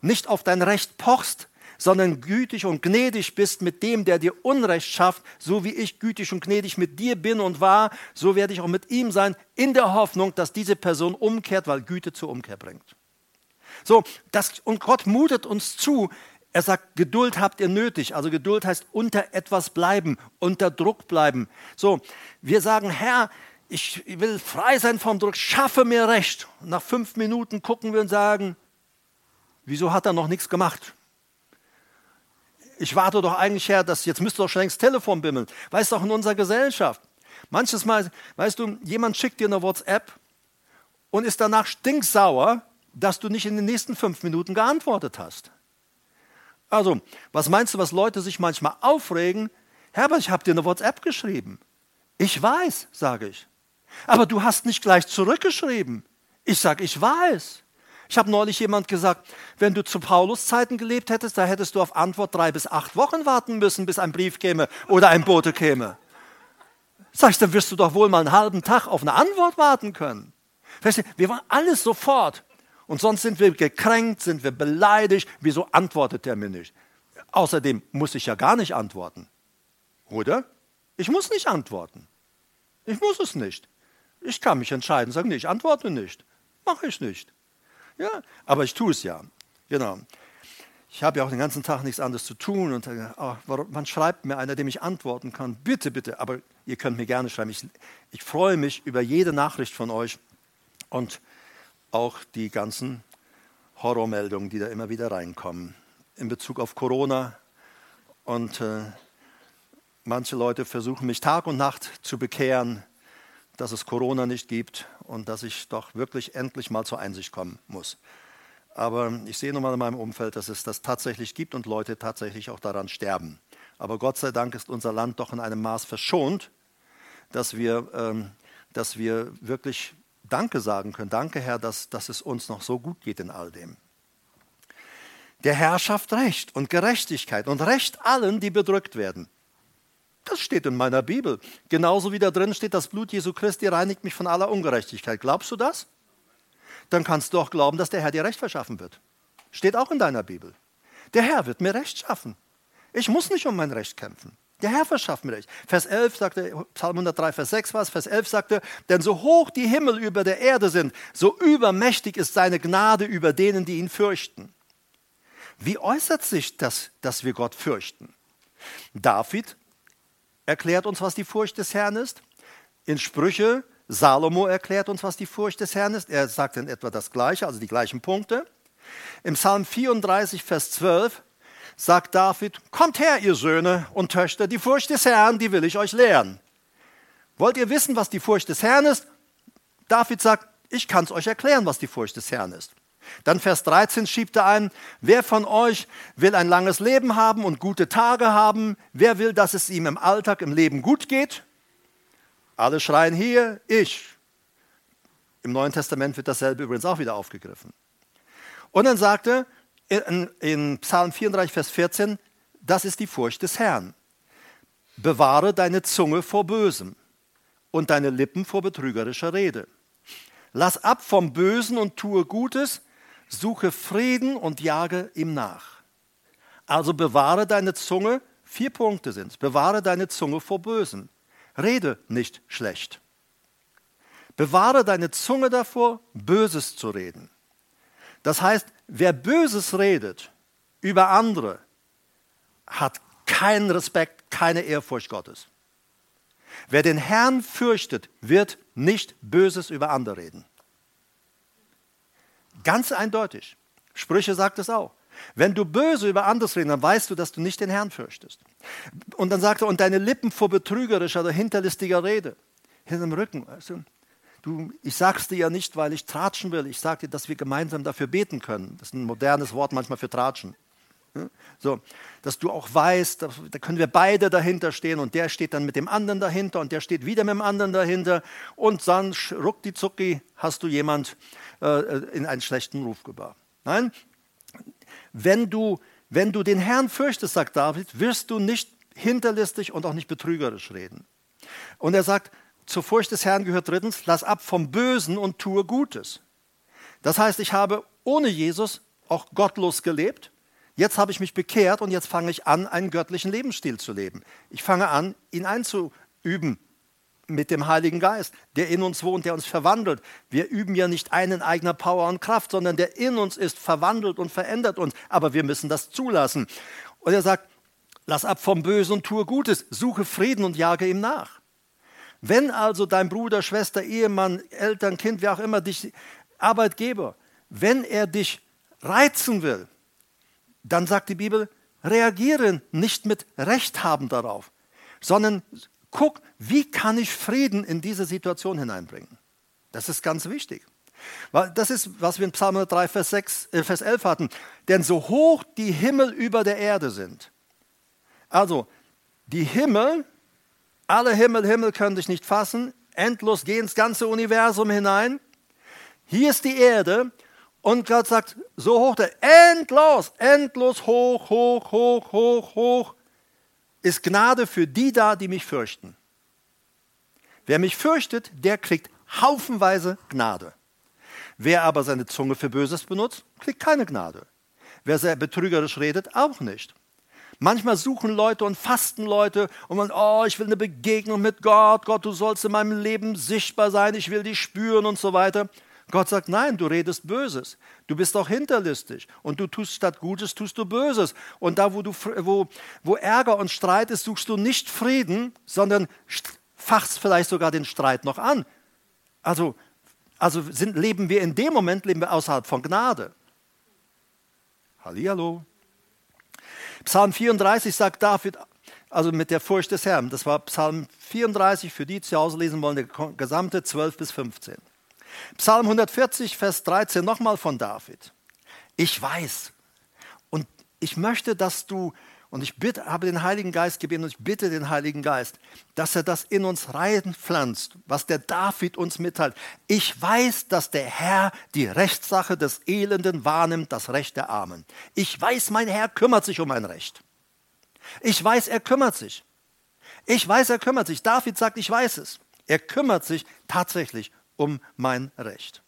nicht auf dein Recht pochst, sondern gütig und gnädig bist mit dem, der dir Unrecht schafft, so wie ich gütig und gnädig mit dir bin und war, so werde ich auch mit ihm sein, in der Hoffnung, dass diese Person umkehrt, weil Güte zur Umkehr bringt. So, das, und Gott mutet uns zu, er sagt, Geduld habt ihr nötig. Also Geduld heißt unter etwas bleiben, unter Druck bleiben. So, wir sagen, Herr, ich will frei sein vom Druck, schaffe mir Recht. Nach fünf Minuten gucken wir und sagen, wieso hat er noch nichts gemacht? Ich warte doch eigentlich her, dass jetzt müsste doch schon längst Telefon bimmeln. Weißt du, auch in unserer Gesellschaft. Manches Mal, weißt du, jemand schickt dir eine WhatsApp und ist danach stinksauer, dass du nicht in den nächsten fünf Minuten geantwortet hast. Also, was meinst du, was Leute sich manchmal aufregen? Herbert, ich habe dir eine WhatsApp geschrieben. Ich weiß, sage ich. Aber du hast nicht gleich zurückgeschrieben. Ich sage, ich weiß. Ich habe neulich jemand gesagt, wenn du zu Paulus Zeiten gelebt hättest, da hättest du auf Antwort drei bis acht Wochen warten müssen, bis ein Brief käme oder ein Bote käme. Sag ich, dann wirst du doch wohl mal einen halben Tag auf eine Antwort warten können. Wir waren alles sofort. Und sonst sind wir gekränkt, sind wir beleidigt. Wieso antwortet er mir nicht? Außerdem muss ich ja gar nicht antworten. Oder? Ich muss nicht antworten. Ich muss es nicht. Ich kann mich entscheiden, sagen, nee, ich antworte nicht. Mache ich nicht. Ja, aber ich tue es ja. Genau. Ich habe ja auch den ganzen Tag nichts anderes zu tun und oh, man schreibt mir einer, dem ich antworten kann. Bitte, bitte, aber ihr könnt mir gerne schreiben. Ich, ich freue mich über jede Nachricht von euch und auch die ganzen Horrormeldungen, die da immer wieder reinkommen in Bezug auf Corona. Und äh, manche Leute versuchen mich Tag und Nacht zu bekehren, dass es Corona nicht gibt und dass ich doch wirklich endlich mal zur Einsicht kommen muss. Aber ich sehe nun mal in meinem Umfeld, dass es das tatsächlich gibt und Leute tatsächlich auch daran sterben. Aber Gott sei Dank ist unser Land doch in einem Maß verschont, dass wir, ähm, dass wir wirklich Danke sagen können. Danke, Herr, dass, dass es uns noch so gut geht in all dem. Der Herr schafft Recht und Gerechtigkeit und Recht allen, die bedrückt werden. Das steht in meiner Bibel. Genauso wie da drin steht, das Blut Jesu Christi reinigt mich von aller Ungerechtigkeit. Glaubst du das? Dann kannst du auch glauben, dass der Herr dir Recht verschaffen wird. Steht auch in deiner Bibel. Der Herr wird mir Recht schaffen. Ich muss nicht um mein Recht kämpfen. Der Herr verschafft mir Recht. Vers 11 sagte, Psalm 103, Vers 6 war es, Vers 11 sagte, denn so hoch die Himmel über der Erde sind, so übermächtig ist seine Gnade über denen, die ihn fürchten. Wie äußert sich das, dass wir Gott fürchten? David erklärt uns, was die Furcht des Herrn ist. In Sprüche, Salomo erklärt uns, was die Furcht des Herrn ist. Er sagt in etwa das Gleiche, also die gleichen Punkte. Im Psalm 34, Vers 12 sagt David, kommt her, ihr Söhne und Töchter, die Furcht des Herrn, die will ich euch lehren. Wollt ihr wissen, was die Furcht des Herrn ist? David sagt, ich kann es euch erklären, was die Furcht des Herrn ist. Dann Vers 13 schiebt er ein, wer von euch will ein langes Leben haben und gute Tage haben? Wer will, dass es ihm im Alltag, im Leben gut geht? Alle schreien hier, ich. Im Neuen Testament wird dasselbe übrigens auch wieder aufgegriffen. Und dann sagte in, in Psalm 34, Vers 14, das ist die Furcht des Herrn. Bewahre deine Zunge vor Bösem und deine Lippen vor betrügerischer Rede. Lass ab vom Bösen und tue Gutes, suche Frieden und jage ihm nach. Also bewahre deine Zunge, vier Punkte sind es, bewahre deine Zunge vor Bösen. Rede nicht schlecht. Bewahre deine Zunge davor, Böses zu reden. Das heißt, wer Böses redet über andere, hat keinen Respekt, keine Ehrfurcht Gottes. Wer den Herrn fürchtet, wird nicht Böses über andere reden. Ganz eindeutig. Sprüche sagt es auch. Wenn du böse über anderes redest, dann weißt du, dass du nicht den Herrn fürchtest. Und dann sagt er, und deine Lippen vor betrügerischer oder hinterlistiger Rede. Hinter dem Rücken. Also, du, ich sag's dir ja nicht, weil ich tratschen will. Ich sage dir, dass wir gemeinsam dafür beten können. Das ist ein modernes Wort manchmal für tratschen. So, dass du auch weißt, da können wir beide dahinter stehen und der steht dann mit dem anderen dahinter und der steht wieder mit dem anderen dahinter und dann rucki zucki hast du jemand äh, in einen schlechten Ruf gebracht. Nein, wenn du, wenn du den Herrn fürchtest, sagt David, wirst du nicht hinterlistig und auch nicht betrügerisch reden. Und er sagt, zur Furcht des Herrn gehört drittens, lass ab vom Bösen und tue Gutes. Das heißt, ich habe ohne Jesus auch gottlos gelebt Jetzt habe ich mich bekehrt und jetzt fange ich an, einen göttlichen Lebensstil zu leben. Ich fange an, ihn einzuüben mit dem Heiligen Geist, der in uns wohnt, der uns verwandelt. Wir üben ja nicht einen eigener Power und Kraft, sondern der in uns ist, verwandelt und verändert uns. Aber wir müssen das zulassen. Und er sagt, lass ab vom Bösen und tue Gutes, suche Frieden und jage ihm nach. Wenn also dein Bruder, Schwester, Ehemann, Eltern, Kind, wer auch immer dich, Arbeitgeber, wenn er dich reizen will, dann sagt die Bibel, reagiere nicht mit Recht haben darauf, sondern guck, wie kann ich Frieden in diese Situation hineinbringen. Das ist ganz wichtig. Das ist, was wir in Psalm 3, Vers, 6, äh, Vers 11 hatten. Denn so hoch die Himmel über der Erde sind. Also, die Himmel, alle Himmel, Himmel können dich nicht fassen, endlos gehen ins ganze Universum hinein. Hier ist die Erde und Gott sagt, so hoch, der, endlos, endlos hoch, hoch, hoch, hoch, hoch, ist Gnade für die da, die mich fürchten. Wer mich fürchtet, der kriegt haufenweise Gnade. Wer aber seine Zunge für Böses benutzt, kriegt keine Gnade. Wer sehr betrügerisch redet, auch nicht. Manchmal suchen Leute und fasten Leute und man, oh, ich will eine Begegnung mit Gott, Gott, du sollst in meinem Leben sichtbar sein, ich will dich spüren und so weiter. Gott sagt, nein, du redest Böses. Du bist auch hinterlistig. Und du tust statt Gutes, tust du Böses. Und da, wo, du, wo, wo Ärger und Streit ist, suchst du nicht Frieden, sondern fachst vielleicht sogar den Streit noch an. Also, also sind, leben wir in dem Moment, leben wir außerhalb von Gnade. Hallihallo. Psalm 34 sagt David, also mit der Furcht des Herrn. Das war Psalm 34, für die, die zu Hause lesen wollen, der gesamte 12 bis 15. Psalm 140, Vers 13 nochmal von David. Ich weiß und ich möchte, dass du, und ich bitte, habe den Heiligen Geist gebeten und ich bitte den Heiligen Geist, dass er das in uns reinpflanzt, was der David uns mitteilt. Ich weiß, dass der Herr die Rechtssache des Elenden wahrnimmt, das Recht der Armen. Ich weiß, mein Herr kümmert sich um mein Recht. Ich weiß, er kümmert sich. Ich weiß, er kümmert sich. David sagt, ich weiß es. Er kümmert sich tatsächlich um mein Recht.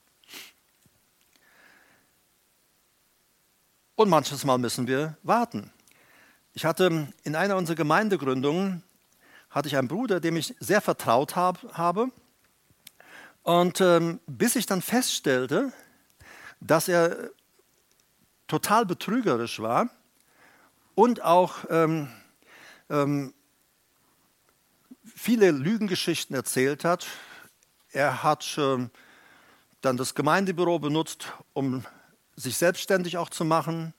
Und manches Mal müssen wir warten. Ich hatte in einer unserer Gemeindegründungen hatte ich einen Bruder, dem ich sehr vertraut hab, habe. Und ähm, bis ich dann feststellte, dass er total betrügerisch war und auch ähm, ähm, viele Lügengeschichten erzählt hat, er hat ähm, dann das Gemeindebüro benutzt, um sich selbstständig auch zu machen.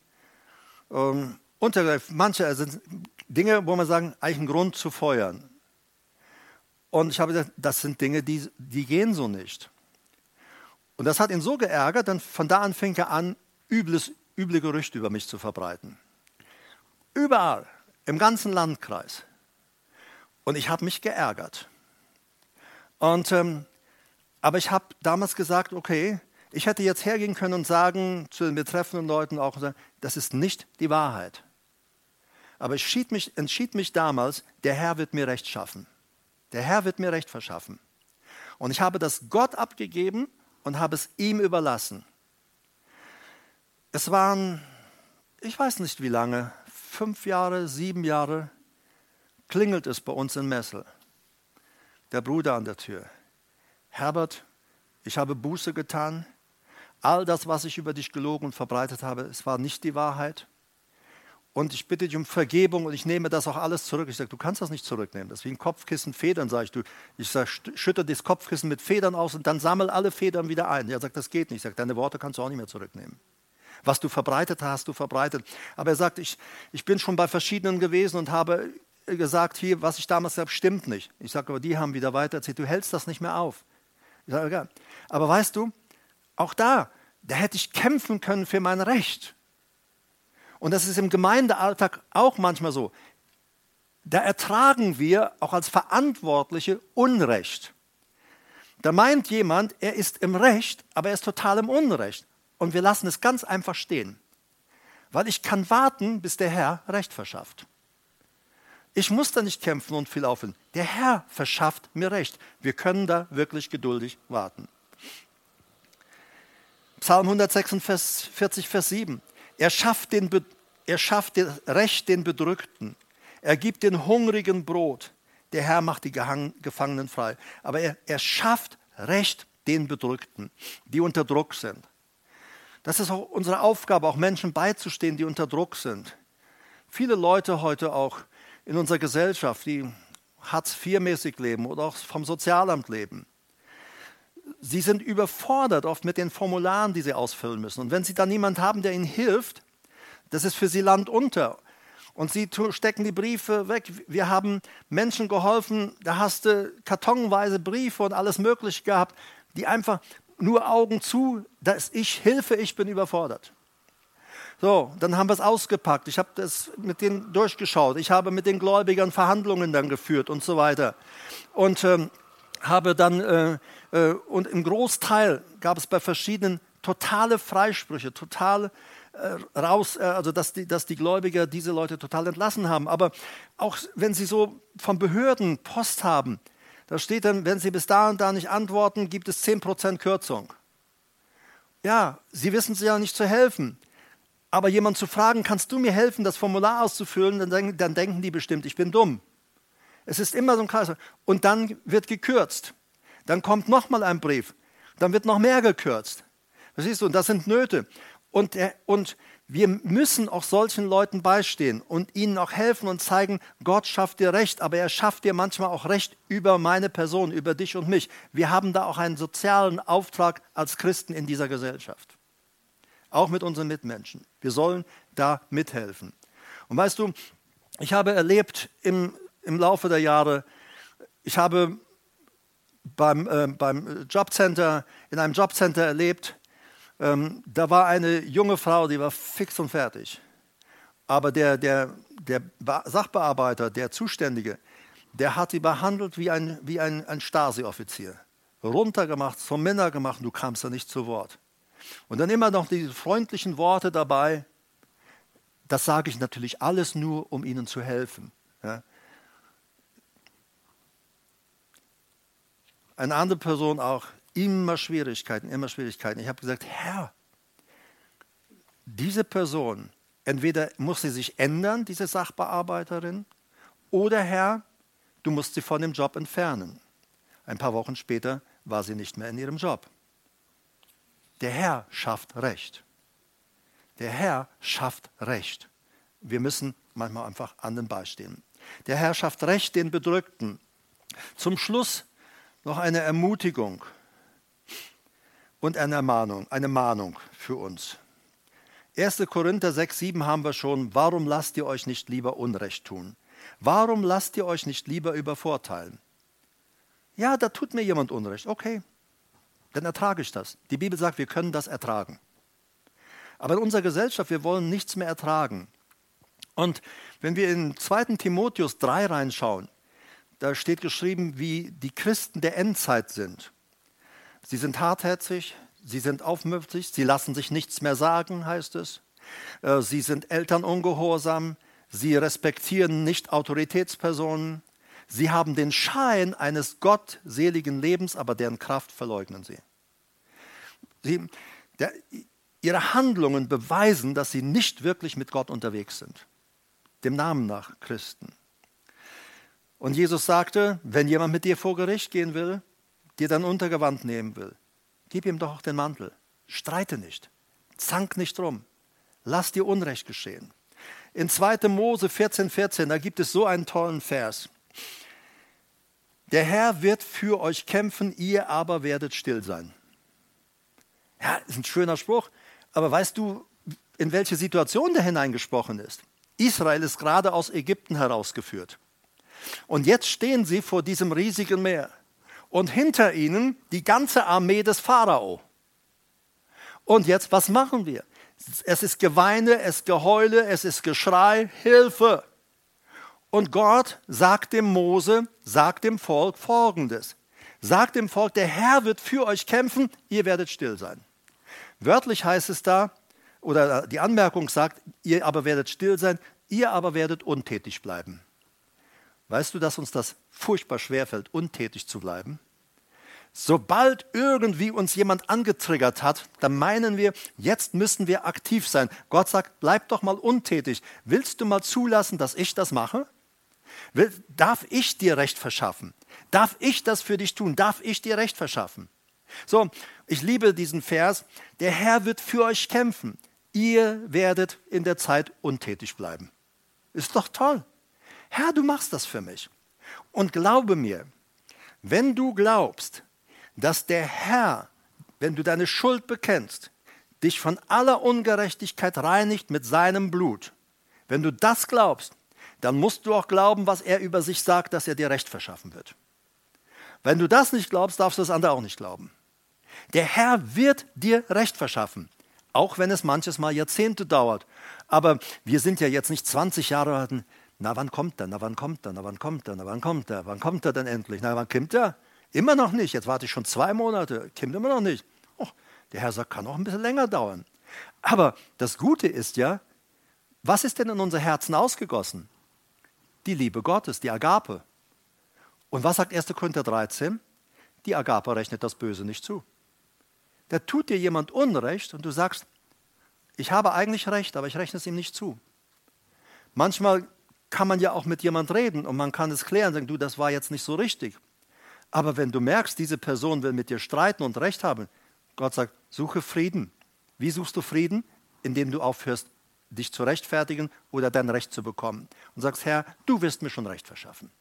Ähm, und manche sind Dinge, wo man sagen, eigentlich ein Grund zu feuern. Und ich habe gesagt, das sind Dinge, die, die gehen so nicht. Und das hat ihn so geärgert, dann von da an fing er an, übles, üble Gerüchte über mich zu verbreiten. Überall, im ganzen Landkreis. Und ich habe mich geärgert. Und, ähm, aber ich habe damals gesagt, okay, ich hätte jetzt hergehen können und sagen zu den betreffenden Leuten auch, das ist nicht die Wahrheit. Aber ich entschied mich, entschied mich damals, der Herr wird mir Recht schaffen. Der Herr wird mir Recht verschaffen. Und ich habe das Gott abgegeben und habe es ihm überlassen. Es waren, ich weiß nicht wie lange, fünf Jahre, sieben Jahre, klingelt es bei uns in Messel. Der Bruder an der Tür. Herbert, ich habe Buße getan. All das, was ich über dich gelogen und verbreitet habe, es war nicht die Wahrheit. Und ich bitte dich um Vergebung und ich nehme das auch alles zurück. Ich sage, du kannst das nicht zurücknehmen. Das ist wie ein Kopfkissen Federn, sage ich. Du, ich sage, schütte das Kopfkissen mit Federn aus und dann sammel alle Federn wieder ein. Er sagt, das geht nicht. Ich sage, deine Worte kannst du auch nicht mehr zurücknehmen. Was du verbreitet hast, du verbreitet. Aber er sagt, ich, ich bin schon bei verschiedenen gewesen und habe gesagt, hier, was ich damals habe, stimmt nicht. Ich sage, aber die haben wieder weiter erzählt, du hältst das nicht mehr auf. Ja. Aber weißt du, auch da, da hätte ich kämpfen können für mein Recht. Und das ist im Gemeindealltag auch manchmal so. Da ertragen wir auch als Verantwortliche Unrecht. Da meint jemand, er ist im Recht, aber er ist total im Unrecht. Und wir lassen es ganz einfach stehen. Weil ich kann warten, bis der Herr Recht verschafft. Ich muss da nicht kämpfen und viel aufhören. Der Herr verschafft mir Recht. Wir können da wirklich geduldig warten. Psalm 146, Vers 7. Er schafft, den, er schafft den Recht den Bedrückten. Er gibt den Hungrigen Brot. Der Herr macht die Gefangenen frei. Aber er, er schafft Recht den Bedrückten, die unter Druck sind. Das ist auch unsere Aufgabe, auch Menschen beizustehen, die unter Druck sind. Viele Leute heute auch in unserer Gesellschaft, die Hartz-IV-mäßig leben oder auch vom Sozialamt leben, sie sind überfordert oft mit den Formularen, die sie ausfüllen müssen. Und wenn sie dann niemand haben, der ihnen hilft, das ist für sie Land unter. Und sie stecken die Briefe weg. Wir haben Menschen geholfen, da hast du kartonweise Briefe und alles Mögliche gehabt, die einfach nur Augen zu, da ist ich Hilfe, ich bin überfordert. So, dann haben wir es ausgepackt. Ich habe das mit denen durchgeschaut. Ich habe mit den Gläubigern Verhandlungen dann geführt und so weiter. Und ähm, habe dann äh, äh, und im Großteil gab es bei verschiedenen totale Freisprüche, total äh, raus, äh, also dass die, dass die Gläubiger diese Leute total entlassen haben. Aber auch wenn sie so von Behörden Post haben, da steht dann, wenn sie bis da und da nicht antworten, gibt es 10% Kürzung. Ja, sie wissen sich ja nicht zu helfen. Aber jemand zu fragen, kannst du mir helfen, das Formular auszufüllen, dann, dann denken die bestimmt, ich bin dumm. Es ist immer so ein Kreis. Und dann wird gekürzt. Dann kommt nochmal ein Brief. Dann wird noch mehr gekürzt. Verstehst du? Und das sind Nöte. Und, der, und wir müssen auch solchen Leuten beistehen und ihnen auch helfen und zeigen, Gott schafft dir Recht, aber er schafft dir manchmal auch Recht über meine Person, über dich und mich. Wir haben da auch einen sozialen Auftrag als Christen in dieser Gesellschaft. Auch mit unseren Mitmenschen. Wir sollen da mithelfen. Und weißt du, ich habe erlebt im, im Laufe der Jahre, ich habe beim, äh, beim Jobcenter, in einem Jobcenter erlebt. Ähm, da war eine junge Frau, die war fix und fertig. Aber der, der, der Sachbearbeiter, der Zuständige, der hat sie behandelt wie ein, wie ein, ein Stasi-Offizier. Runtergemacht, zum Männer gemacht, du kamst da nicht zu Wort. Und dann immer noch die freundlichen Worte dabei. Das sage ich natürlich alles nur, um ihnen zu helfen. Ja. Eine andere Person auch, immer Schwierigkeiten, immer Schwierigkeiten. Ich habe gesagt, Herr, diese Person, entweder muss sie sich ändern, diese Sachbearbeiterin, oder Herr, du musst sie von dem Job entfernen. Ein paar Wochen später war sie nicht mehr in ihrem Job. Der Herr schafft Recht. Der Herr schafft Recht. Wir müssen manchmal einfach anderen beistehen. Der Herr schafft Recht den Bedrückten. Zum Schluss noch eine Ermutigung und eine Ermahnung, eine Mahnung für uns. 1. Korinther 6, 7 haben wir schon. Warum lasst ihr euch nicht lieber Unrecht tun? Warum lasst ihr euch nicht lieber übervorteilen? Ja, da tut mir jemand Unrecht. Okay. Dann ertrage ich das. Die Bibel sagt, wir können das ertragen. Aber in unserer Gesellschaft, wir wollen nichts mehr ertragen. Und wenn wir in 2. Timotheus 3 reinschauen, da steht geschrieben, wie die Christen der Endzeit sind. Sie sind hartherzig, sie sind aufmüpfig, sie lassen sich nichts mehr sagen, heißt es. Äh, sie sind elternungehorsam, sie respektieren nicht Autoritätspersonen, sie haben den Schein eines gottseligen Lebens, aber deren Kraft verleugnen sie. sie der, ihre Handlungen beweisen, dass sie nicht wirklich mit Gott unterwegs sind, dem Namen nach Christen. Und Jesus sagte, wenn jemand mit dir vor Gericht gehen will, dir dein Untergewand nehmen will, gib ihm doch auch den Mantel. Streite nicht, zank nicht rum, lass dir Unrecht geschehen. In 2. Mose 14, 14, da gibt es so einen tollen Vers. Der Herr wird für euch kämpfen, ihr aber werdet still sein. Ja, ist ein schöner Spruch, aber weißt du, in welche Situation der hineingesprochen ist? Israel ist gerade aus Ägypten herausgeführt. Und jetzt stehen sie vor diesem riesigen Meer. Und hinter ihnen die ganze Armee des Pharao. Und jetzt, was machen wir? Es ist Geweine, es ist Geheule, es ist Geschrei, Hilfe. Und Gott sagt dem Mose, sagt dem Volk folgendes. Sagt dem Volk, der Herr wird für euch kämpfen, ihr werdet still sein. Wörtlich heißt es da, oder die Anmerkung sagt, ihr aber werdet still sein, ihr aber werdet untätig bleiben. Weißt du, dass uns das furchtbar schwerfällt, untätig zu bleiben? Sobald irgendwie uns jemand angetriggert hat, dann meinen wir, jetzt müssen wir aktiv sein. Gott sagt, bleib doch mal untätig. Willst du mal zulassen, dass ich das mache? Darf ich dir Recht verschaffen? Darf ich das für dich tun? Darf ich dir Recht verschaffen? So, ich liebe diesen Vers. Der Herr wird für euch kämpfen. Ihr werdet in der Zeit untätig bleiben. Ist doch toll. Herr, du machst das für mich. Und glaube mir, wenn du glaubst, dass der Herr, wenn du deine Schuld bekennst, dich von aller Ungerechtigkeit reinigt mit seinem Blut, wenn du das glaubst, dann musst du auch glauben, was er über sich sagt, dass er dir Recht verschaffen wird. Wenn du das nicht glaubst, darfst du das andere auch nicht glauben. Der Herr wird dir Recht verschaffen, auch wenn es manches Mal Jahrzehnte dauert. Aber wir sind ja jetzt nicht 20 Jahre alt, na, wann kommt er? Na, wann kommt er? Na, wann kommt er? Na, wann kommt er? Wann kommt er denn endlich? Na, wann kommt er? Immer noch nicht. Jetzt warte ich schon zwei Monate. Kommt immer noch nicht. Oh, der Herr sagt, kann auch ein bisschen länger dauern. Aber das Gute ist ja, was ist denn in unser Herzen ausgegossen? Die Liebe Gottes, die Agape. Und was sagt 1. Korinther 13? Die Agape rechnet das Böse nicht zu. Da tut dir jemand Unrecht und du sagst, ich habe eigentlich recht, aber ich rechne es ihm nicht zu. Manchmal kann man ja auch mit jemand reden und man kann es klären, sagen, du, das war jetzt nicht so richtig. Aber wenn du merkst, diese Person will mit dir streiten und Recht haben, Gott sagt, suche Frieden. Wie suchst du Frieden? Indem du aufhörst, dich zu rechtfertigen oder dein Recht zu bekommen. Und sagst, Herr, du wirst mir schon Recht verschaffen.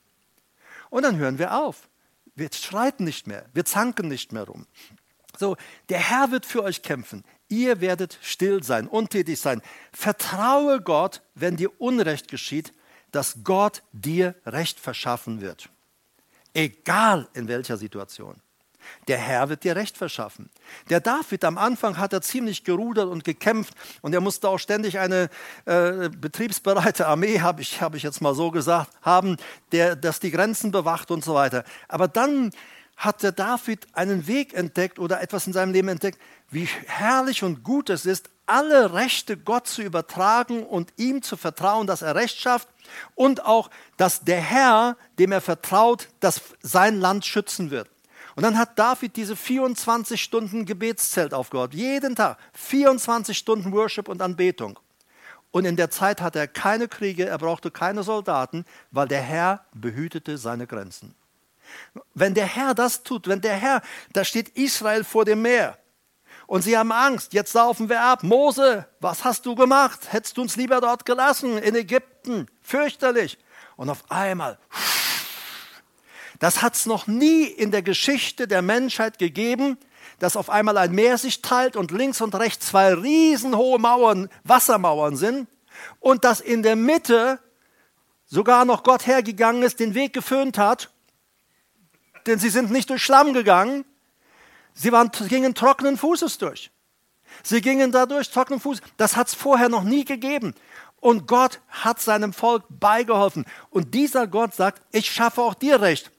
Und dann hören wir auf. Wir streiten nicht mehr, wir zanken nicht mehr rum. So, der Herr wird für euch kämpfen. Ihr werdet still sein, untätig sein. Vertraue Gott, wenn dir Unrecht geschieht, dass Gott dir Recht verschaffen wird. Egal in welcher Situation. Der Herr wird dir Recht verschaffen. Der David am Anfang hat er ziemlich gerudert und gekämpft und er musste auch ständig eine äh, betriebsbereite Armee, habe ich, hab ich jetzt mal so gesagt, haben, der, dass die Grenzen bewacht und so weiter. Aber dann hat der David einen Weg entdeckt oder etwas in seinem Leben entdeckt, wie herrlich und gut es ist, alle Rechte Gott zu übertragen und ihm zu vertrauen, dass er Recht schafft und auch, dass der Herr, dem er vertraut, dass sein Land schützen wird. Und dann hat David diese 24 Stunden Gebetszelt aufgehört, jeden Tag 24 Stunden Worship und Anbetung. Und in der Zeit hatte er keine Kriege, er brauchte keine Soldaten, weil der Herr behütete seine Grenzen. Wenn der Herr das tut, wenn der Herr, da steht Israel vor dem Meer und sie haben Angst, jetzt saufen wir ab. Mose, was hast du gemacht? Hättest du uns lieber dort gelassen, in Ägypten? Fürchterlich. Und auf einmal, das hat es noch nie in der Geschichte der Menschheit gegeben, dass auf einmal ein Meer sich teilt und links und rechts zwei riesenhohe Mauern, Wassermauern sind und dass in der Mitte sogar noch Gott hergegangen ist, den Weg geföhnt hat denn sie sind nicht durch Schlamm gegangen, Sie waren, gingen trockenen Fußes durch. Sie gingen dadurch trockenen Fußes. Das hat es vorher noch nie gegeben. Und Gott hat seinem Volk beigeholfen. Und dieser Gott sagt, ich schaffe auch dir Recht.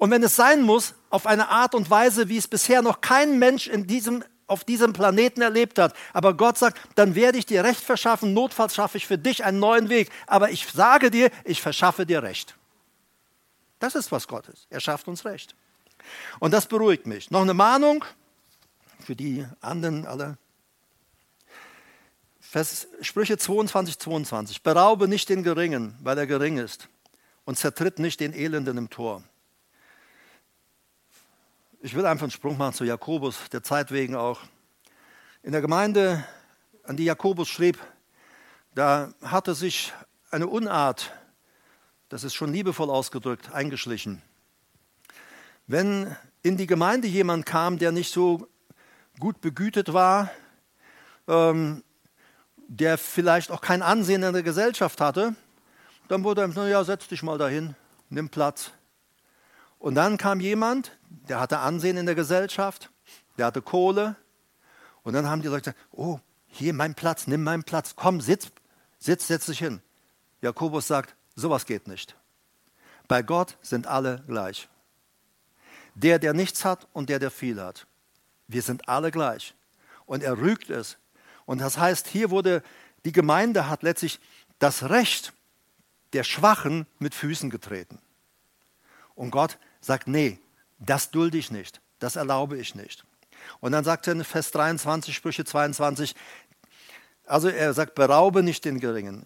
Und wenn es sein muss, auf eine Art und Weise, wie es bisher noch kein Mensch in diesem, auf diesem Planeten erlebt hat. Aber Gott sagt, dann werde ich dir Recht verschaffen, notfalls schaffe ich für dich einen neuen Weg. Aber ich sage dir, ich verschaffe dir Recht. Das ist, was Gott ist. Er schafft uns Recht. Und das beruhigt mich. Noch eine Mahnung für die anderen alle. Vers, Sprüche 22, 22. Beraube nicht den Geringen, weil er gering ist, und zertritt nicht den Elenden im Tor. Ich will einfach einen Sprung machen zu Jakobus, der Zeit wegen auch. In der Gemeinde, an die Jakobus schrieb, da hatte sich eine Unart, das ist schon liebevoll ausgedrückt, eingeschlichen. Wenn in die Gemeinde jemand kam, der nicht so gut begütet war, ähm, der vielleicht auch kein Ansehen in der Gesellschaft hatte, dann wurde er, ja, setz dich mal dahin, nimm Platz. Und dann kam jemand, der hatte Ansehen in der Gesellschaft, der hatte Kohle. Und dann haben die Leute gesagt, oh, hier mein Platz, nimm meinen Platz, komm, sitz, sitz, setz dich hin. Jakobus sagt, sowas geht nicht. Bei Gott sind alle gleich. Der, der nichts hat und der, der viel hat. Wir sind alle gleich. Und er rügt es. Und das heißt, hier wurde, die Gemeinde hat letztlich das Recht der Schwachen mit Füßen getreten. Und Gott sagt, nee, das dulde ich nicht, das erlaube ich nicht. Und dann sagt er in Vers 23, Sprüche 22, also er sagt, beraube nicht den Geringen,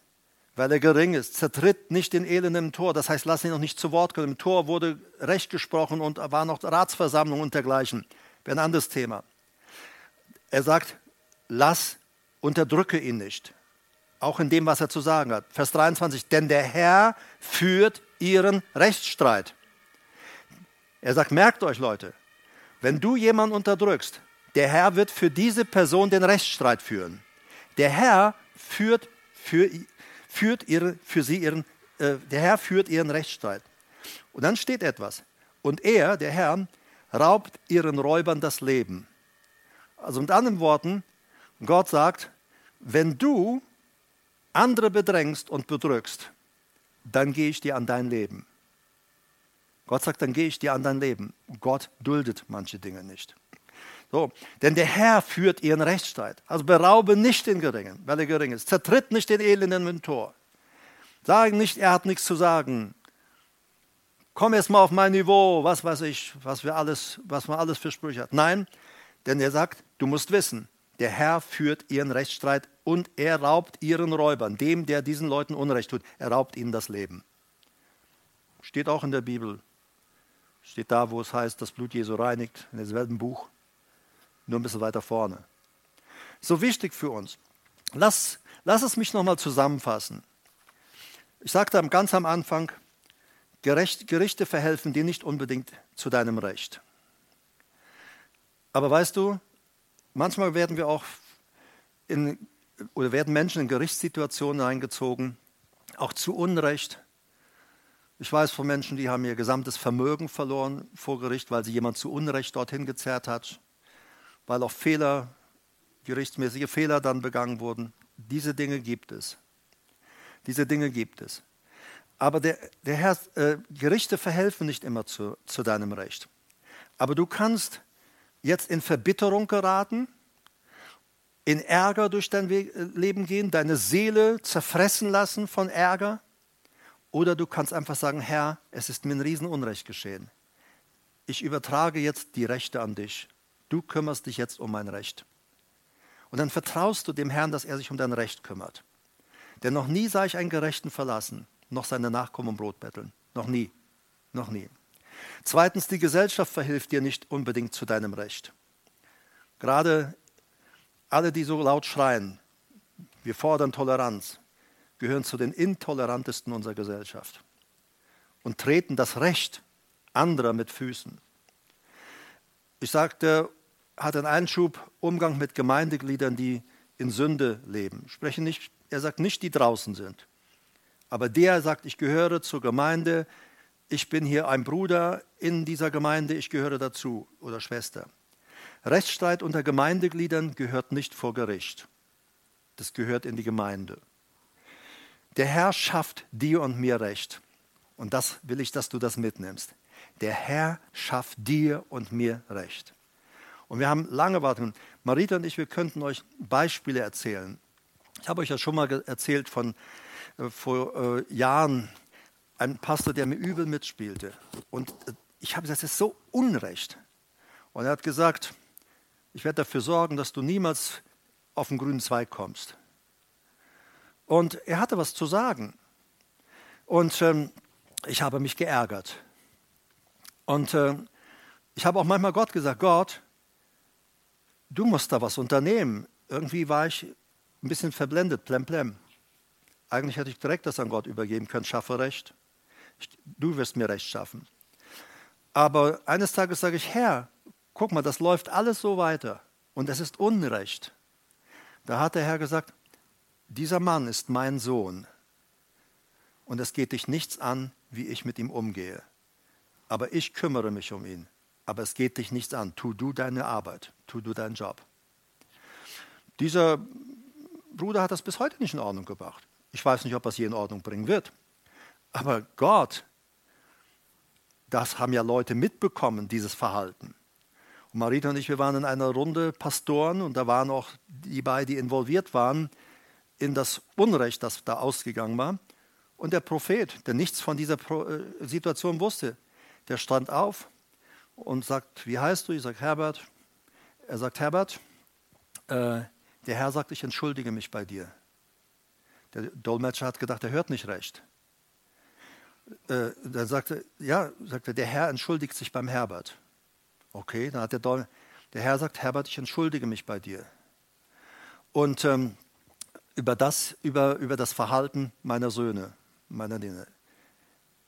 weil er gering ist. Zertritt nicht den Elenden Tor. Das heißt, lass ihn noch nicht zu Wort kommen. Im Tor wurde Recht gesprochen und war noch Ratsversammlung und dergleichen. Wäre ein anderes Thema. Er sagt, lass, unterdrücke ihn nicht. Auch in dem, was er zu sagen hat. Vers 23, denn der Herr führt ihren Rechtsstreit. Er sagt, merkt euch Leute, wenn du jemanden unterdrückst, der Herr wird für diese Person den Rechtsstreit führen. Der Herr führt für führt ihre, für sie ihren, äh, der Herr führt ihren Rechtsstreit. Und dann steht etwas. Und er, der Herr, raubt ihren Räubern das Leben. Also mit anderen Worten, Gott sagt, wenn du andere bedrängst und bedrückst, dann gehe ich dir an dein Leben. Gott sagt, dann gehe ich dir an dein Leben. Gott duldet manche Dinge nicht. So, denn der Herr führt ihren Rechtsstreit. Also beraube nicht den Geringen, weil er gering ist. Zertritt nicht den Elenden mit dem Tor. Sagen nicht, er hat nichts zu sagen. Komm erst mal auf mein Niveau, was weiß ich, was wir alles, was man alles für Sprüche hat. Nein, denn er sagt, du musst wissen, der Herr führt ihren Rechtsstreit und er raubt ihren Räubern, dem, der diesen Leuten Unrecht tut, er raubt ihnen das Leben. Steht auch in der Bibel. Steht da, wo es heißt, das Blut Jesu reinigt, in demselben Buch nur ein bisschen weiter vorne. So wichtig für uns. Lass, lass es mich nochmal zusammenfassen. Ich sagte ganz am Anfang, Gerecht, Gerichte verhelfen dir nicht unbedingt zu deinem Recht. Aber weißt du, manchmal werden wir auch in, oder werden Menschen in Gerichtssituationen eingezogen, auch zu Unrecht. Ich weiß von Menschen, die haben ihr gesamtes Vermögen verloren vor Gericht, weil sie jemand zu Unrecht dorthin gezerrt hat weil auch Fehler, gerichtsmäßige Fehler dann begangen wurden. Diese Dinge gibt es. Diese Dinge gibt es. Aber der, der Herr, äh, Gerichte verhelfen nicht immer zu, zu deinem Recht. Aber du kannst jetzt in Verbitterung geraten, in Ärger durch dein äh, Leben gehen, deine Seele zerfressen lassen von Ärger. Oder du kannst einfach sagen, Herr, es ist mir ein Riesenunrecht geschehen. Ich übertrage jetzt die Rechte an dich du kümmerst dich jetzt um mein Recht. Und dann vertraust du dem Herrn, dass er sich um dein Recht kümmert. Denn noch nie sah ich einen Gerechten verlassen, noch seine Nachkommen um Brot betteln. Noch nie. Noch nie. Zweitens, die Gesellschaft verhilft dir nicht unbedingt zu deinem Recht. Gerade alle, die so laut schreien, wir fordern Toleranz, gehören zu den intolerantesten unserer Gesellschaft und treten das Recht anderer mit Füßen. Ich sagte, hat einen Einschub, Umgang mit Gemeindegliedern, die in Sünde leben. Sprechen nicht, er sagt nicht, die draußen sind. Aber der sagt, ich gehöre zur Gemeinde, ich bin hier ein Bruder in dieser Gemeinde, ich gehöre dazu oder Schwester. Rechtsstreit unter Gemeindegliedern gehört nicht vor Gericht. Das gehört in die Gemeinde. Der Herr schafft dir und mir Recht. Und das will ich, dass du das mitnimmst. Der Herr schafft dir und mir Recht. Und wir haben lange warten. Marita und ich, wir könnten euch Beispiele erzählen. Ich habe euch ja schon mal erzählt von äh, vor äh, Jahren einem Pastor, der mir übel mitspielte. Und äh, ich habe gesagt, das ist so Unrecht. Und er hat gesagt, ich werde dafür sorgen, dass du niemals auf den grünen Zweig kommst. Und er hatte was zu sagen. Und ähm, ich habe mich geärgert. Und äh, ich habe auch manchmal Gott gesagt, Gott, du musst da was unternehmen. Irgendwie war ich ein bisschen verblendet, plemplem. Eigentlich hätte ich direkt das an Gott übergeben können, schaffe Recht. Ich, du wirst mir Recht schaffen. Aber eines Tages sage ich, Herr, guck mal, das läuft alles so weiter und es ist Unrecht. Da hat der Herr gesagt, dieser Mann ist mein Sohn und es geht dich nichts an, wie ich mit ihm umgehe. Aber ich kümmere mich um ihn. Aber es geht dich nichts an. Tu du deine Arbeit, tu du deinen Job. Dieser Bruder hat das bis heute nicht in Ordnung gebracht. Ich weiß nicht, ob er es je in Ordnung bringen wird. Aber Gott, das haben ja Leute mitbekommen, dieses Verhalten. Und Marita und ich, wir waren in einer Runde Pastoren und da waren auch die beiden, die involviert waren in das Unrecht, das da ausgegangen war. Und der Prophet, der nichts von dieser äh, Situation wusste, der stand auf und sagt, wie heißt du? Ich sage Herbert. Er sagt, Herbert, äh, der Herr sagt, ich entschuldige mich bei dir. Der Dolmetscher hat gedacht, er hört nicht recht. Äh, dann sagte, ja, sagte, der Herr entschuldigt sich beim Herbert. Okay, dann hat der, Dol der Herr sagt, Herbert, ich entschuldige mich bei dir. Und ähm, über, das, über, über das Verhalten meiner Söhne, meiner Dinge.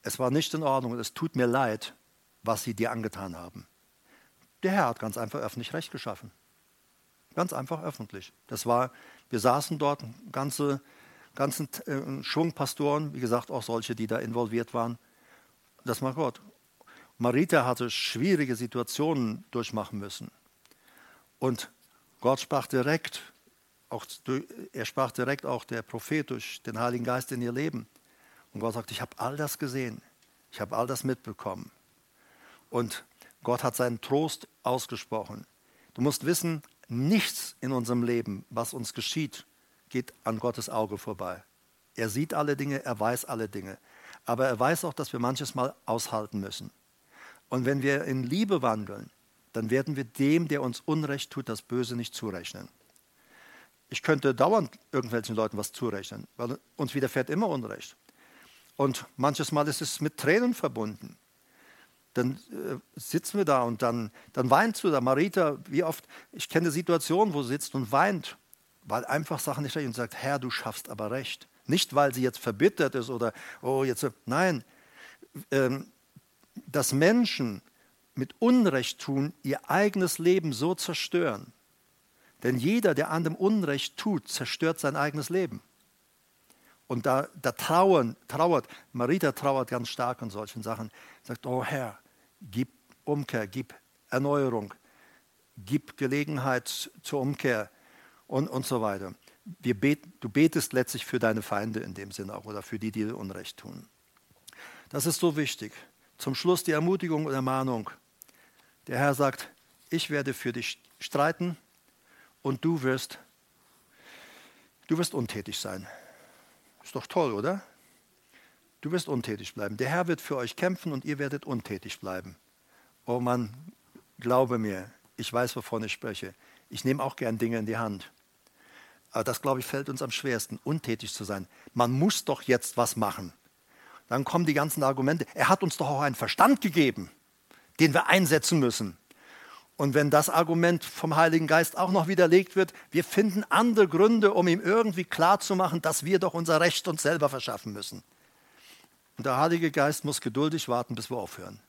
Es war nicht in Ordnung und es tut mir leid, was sie dir angetan haben. Der Herr hat ganz einfach öffentlich Recht geschaffen. Ganz einfach öffentlich. Das war, wir saßen dort, ganze, ganzen äh, Schwung Pastoren, wie gesagt, auch solche, die da involviert waren. Das war Gott. Marita hatte schwierige Situationen durchmachen müssen. Und Gott sprach direkt, auch, er sprach direkt auch der Prophet durch den Heiligen Geist in ihr Leben. Und Gott sagt, ich habe all das gesehen, ich habe all das mitbekommen. Und Gott hat seinen Trost ausgesprochen. Du musst wissen, nichts in unserem Leben, was uns geschieht, geht an Gottes Auge vorbei. Er sieht alle Dinge, er weiß alle Dinge. Aber er weiß auch, dass wir manches Mal aushalten müssen. Und wenn wir in Liebe wandeln, dann werden wir dem, der uns Unrecht tut, das Böse nicht zurechnen. Ich könnte dauernd irgendwelchen Leuten was zurechnen, weil uns widerfährt immer Unrecht. Und manches Mal ist es mit Tränen verbunden. Dann äh, sitzen wir da und dann, dann weint du da. Marita, wie oft, ich kenne Situationen, wo sie sitzt und weint, weil einfach Sachen nicht recht und sagt, Herr, du schaffst aber recht. Nicht, weil sie jetzt verbittert ist oder, oh, jetzt, nein. Ähm, dass Menschen mit Unrecht tun, ihr eigenes Leben so zerstören. Denn jeder, der anderem Unrecht tut, zerstört sein eigenes Leben. Und da, da trauern, trauert, Marita trauert ganz stark an solchen Sachen. Sagt, oh Herr, gib Umkehr, gib Erneuerung, gib Gelegenheit zur Umkehr und, und so weiter. Bet, du betest letztlich für deine Feinde in dem Sinne auch oder für die, die dir Unrecht tun. Das ist so wichtig. Zum Schluss die Ermutigung und Ermahnung. Der Herr sagt, ich werde für dich streiten und du wirst, du wirst untätig sein. Ist doch toll, oder? Du wirst untätig bleiben. Der Herr wird für euch kämpfen und ihr werdet untätig bleiben. Oh Mann, glaube mir, ich weiß, wovon ich spreche. Ich nehme auch gern Dinge in die Hand. Aber das, glaube ich, fällt uns am schwersten, untätig zu sein. Man muss doch jetzt was machen. Dann kommen die ganzen Argumente. Er hat uns doch auch einen Verstand gegeben, den wir einsetzen müssen. Und wenn das Argument vom Heiligen Geist auch noch widerlegt wird, wir finden andere Gründe, um ihm irgendwie klarzumachen, dass wir doch unser Recht uns selber verschaffen müssen. Und der Heilige Geist muss geduldig warten, bis wir aufhören.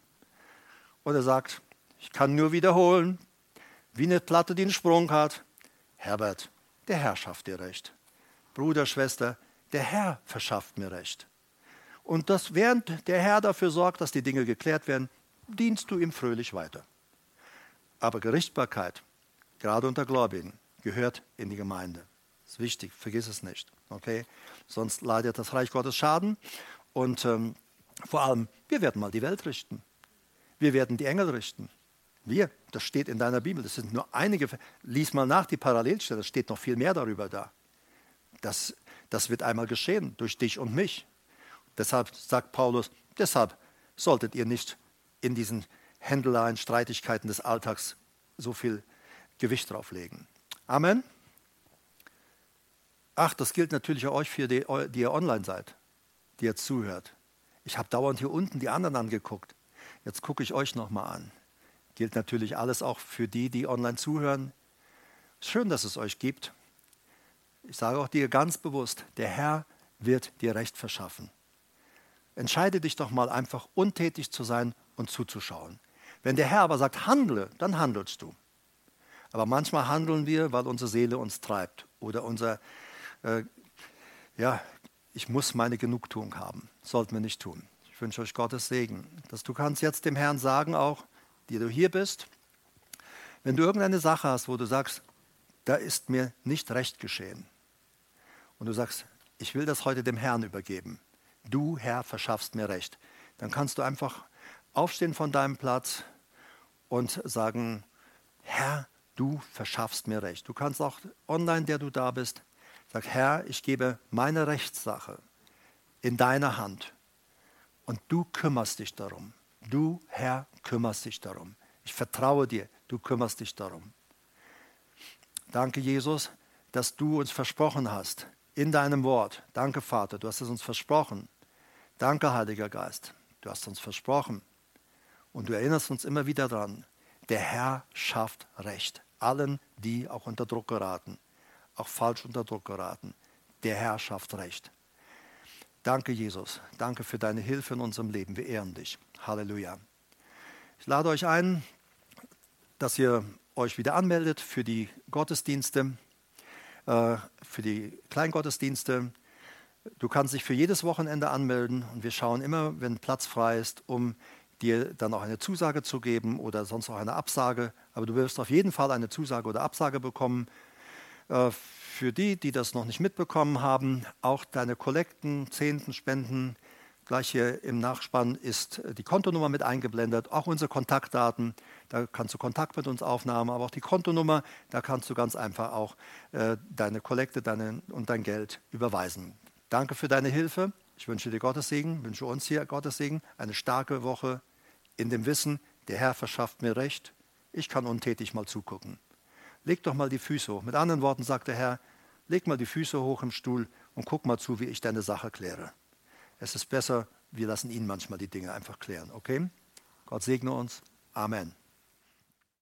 Und er sagt, ich kann nur wiederholen, wie eine Platte, die einen Sprung hat. Herbert, der Herr schafft dir Recht. Bruder, Schwester, der Herr verschafft mir Recht. Und das, während der Herr dafür sorgt, dass die Dinge geklärt werden, dienst du ihm fröhlich weiter. Aber Gerichtsbarkeit, gerade unter Gläubigen, gehört in die Gemeinde. Das ist wichtig, vergiss es nicht. Okay? Sonst leidet das Reich Gottes Schaden. Und ähm, vor allem, wir werden mal die Welt richten. Wir werden die Engel richten. Wir, das steht in deiner Bibel, das sind nur einige, lies mal nach die Parallelstelle, da steht noch viel mehr darüber da. Das, das wird einmal geschehen durch dich und mich. Deshalb sagt Paulus, deshalb solltet ihr nicht in diesen Händeleien, Streitigkeiten des Alltags so viel Gewicht drauflegen. Amen. Ach, das gilt natürlich auch euch, für die, die ihr online seid, die ihr zuhört. Ich habe dauernd hier unten die anderen angeguckt. Jetzt gucke ich euch nochmal an. Gilt natürlich alles auch für die, die online zuhören. Schön, dass es euch gibt. Ich sage auch dir ganz bewusst, der Herr wird dir Recht verschaffen. Entscheide dich doch mal einfach untätig zu sein und zuzuschauen. Wenn der Herr aber sagt, handle, dann handelst du. Aber manchmal handeln wir, weil unsere Seele uns treibt oder unser, äh, ja, ich muss meine Genugtuung haben. Sollten wir nicht tun. Ich wünsche euch Gottes Segen, dass du kannst jetzt dem Herrn sagen, auch die du hier bist, wenn du irgendeine Sache hast, wo du sagst, da ist mir nicht recht geschehen, und du sagst, ich will das heute dem Herrn übergeben, du Herr verschaffst mir recht, dann kannst du einfach aufstehen von deinem Platz und sagen, Herr, du verschaffst mir Recht. Du kannst auch online, der du da bist, sagen, Herr, ich gebe meine Rechtssache in deine Hand und du kümmerst dich darum. Du, Herr, kümmerst dich darum. Ich vertraue dir, du kümmerst dich darum. Danke, Jesus, dass du uns versprochen hast in deinem Wort. Danke, Vater, du hast es uns versprochen. Danke, Heiliger Geist, du hast uns versprochen. Und du erinnerst uns immer wieder daran, der Herr schafft Recht. Allen, die auch unter Druck geraten, auch falsch unter Druck geraten. Der Herr schafft Recht. Danke, Jesus. Danke für deine Hilfe in unserem Leben. Wir ehren dich. Halleluja. Ich lade euch ein, dass ihr euch wieder anmeldet für die Gottesdienste, äh, für die Kleingottesdienste. Du kannst dich für jedes Wochenende anmelden und wir schauen immer, wenn Platz frei ist, um dir dann auch eine Zusage zu geben oder sonst auch eine Absage. Aber du wirst auf jeden Fall eine Zusage oder Absage bekommen. Äh, für die, die das noch nicht mitbekommen haben, auch deine Kollekten, Zehnten, Spenden, gleich hier im Nachspann ist die Kontonummer mit eingeblendet, auch unsere Kontaktdaten. Da kannst du Kontakt mit uns aufnehmen, aber auch die Kontonummer, da kannst du ganz einfach auch äh, deine Kollekte deine, und dein Geld überweisen. Danke für deine Hilfe. Ich wünsche dir Gottes Segen, wünsche uns hier Gottes Segen, eine starke Woche in dem Wissen, der Herr verschafft mir Recht, ich kann untätig mal zugucken. Leg doch mal die Füße hoch. Mit anderen Worten sagt der Herr, leg mal die Füße hoch im Stuhl und guck mal zu, wie ich deine Sache kläre. Es ist besser, wir lassen ihn manchmal die Dinge einfach klären, okay? Gott segne uns. Amen.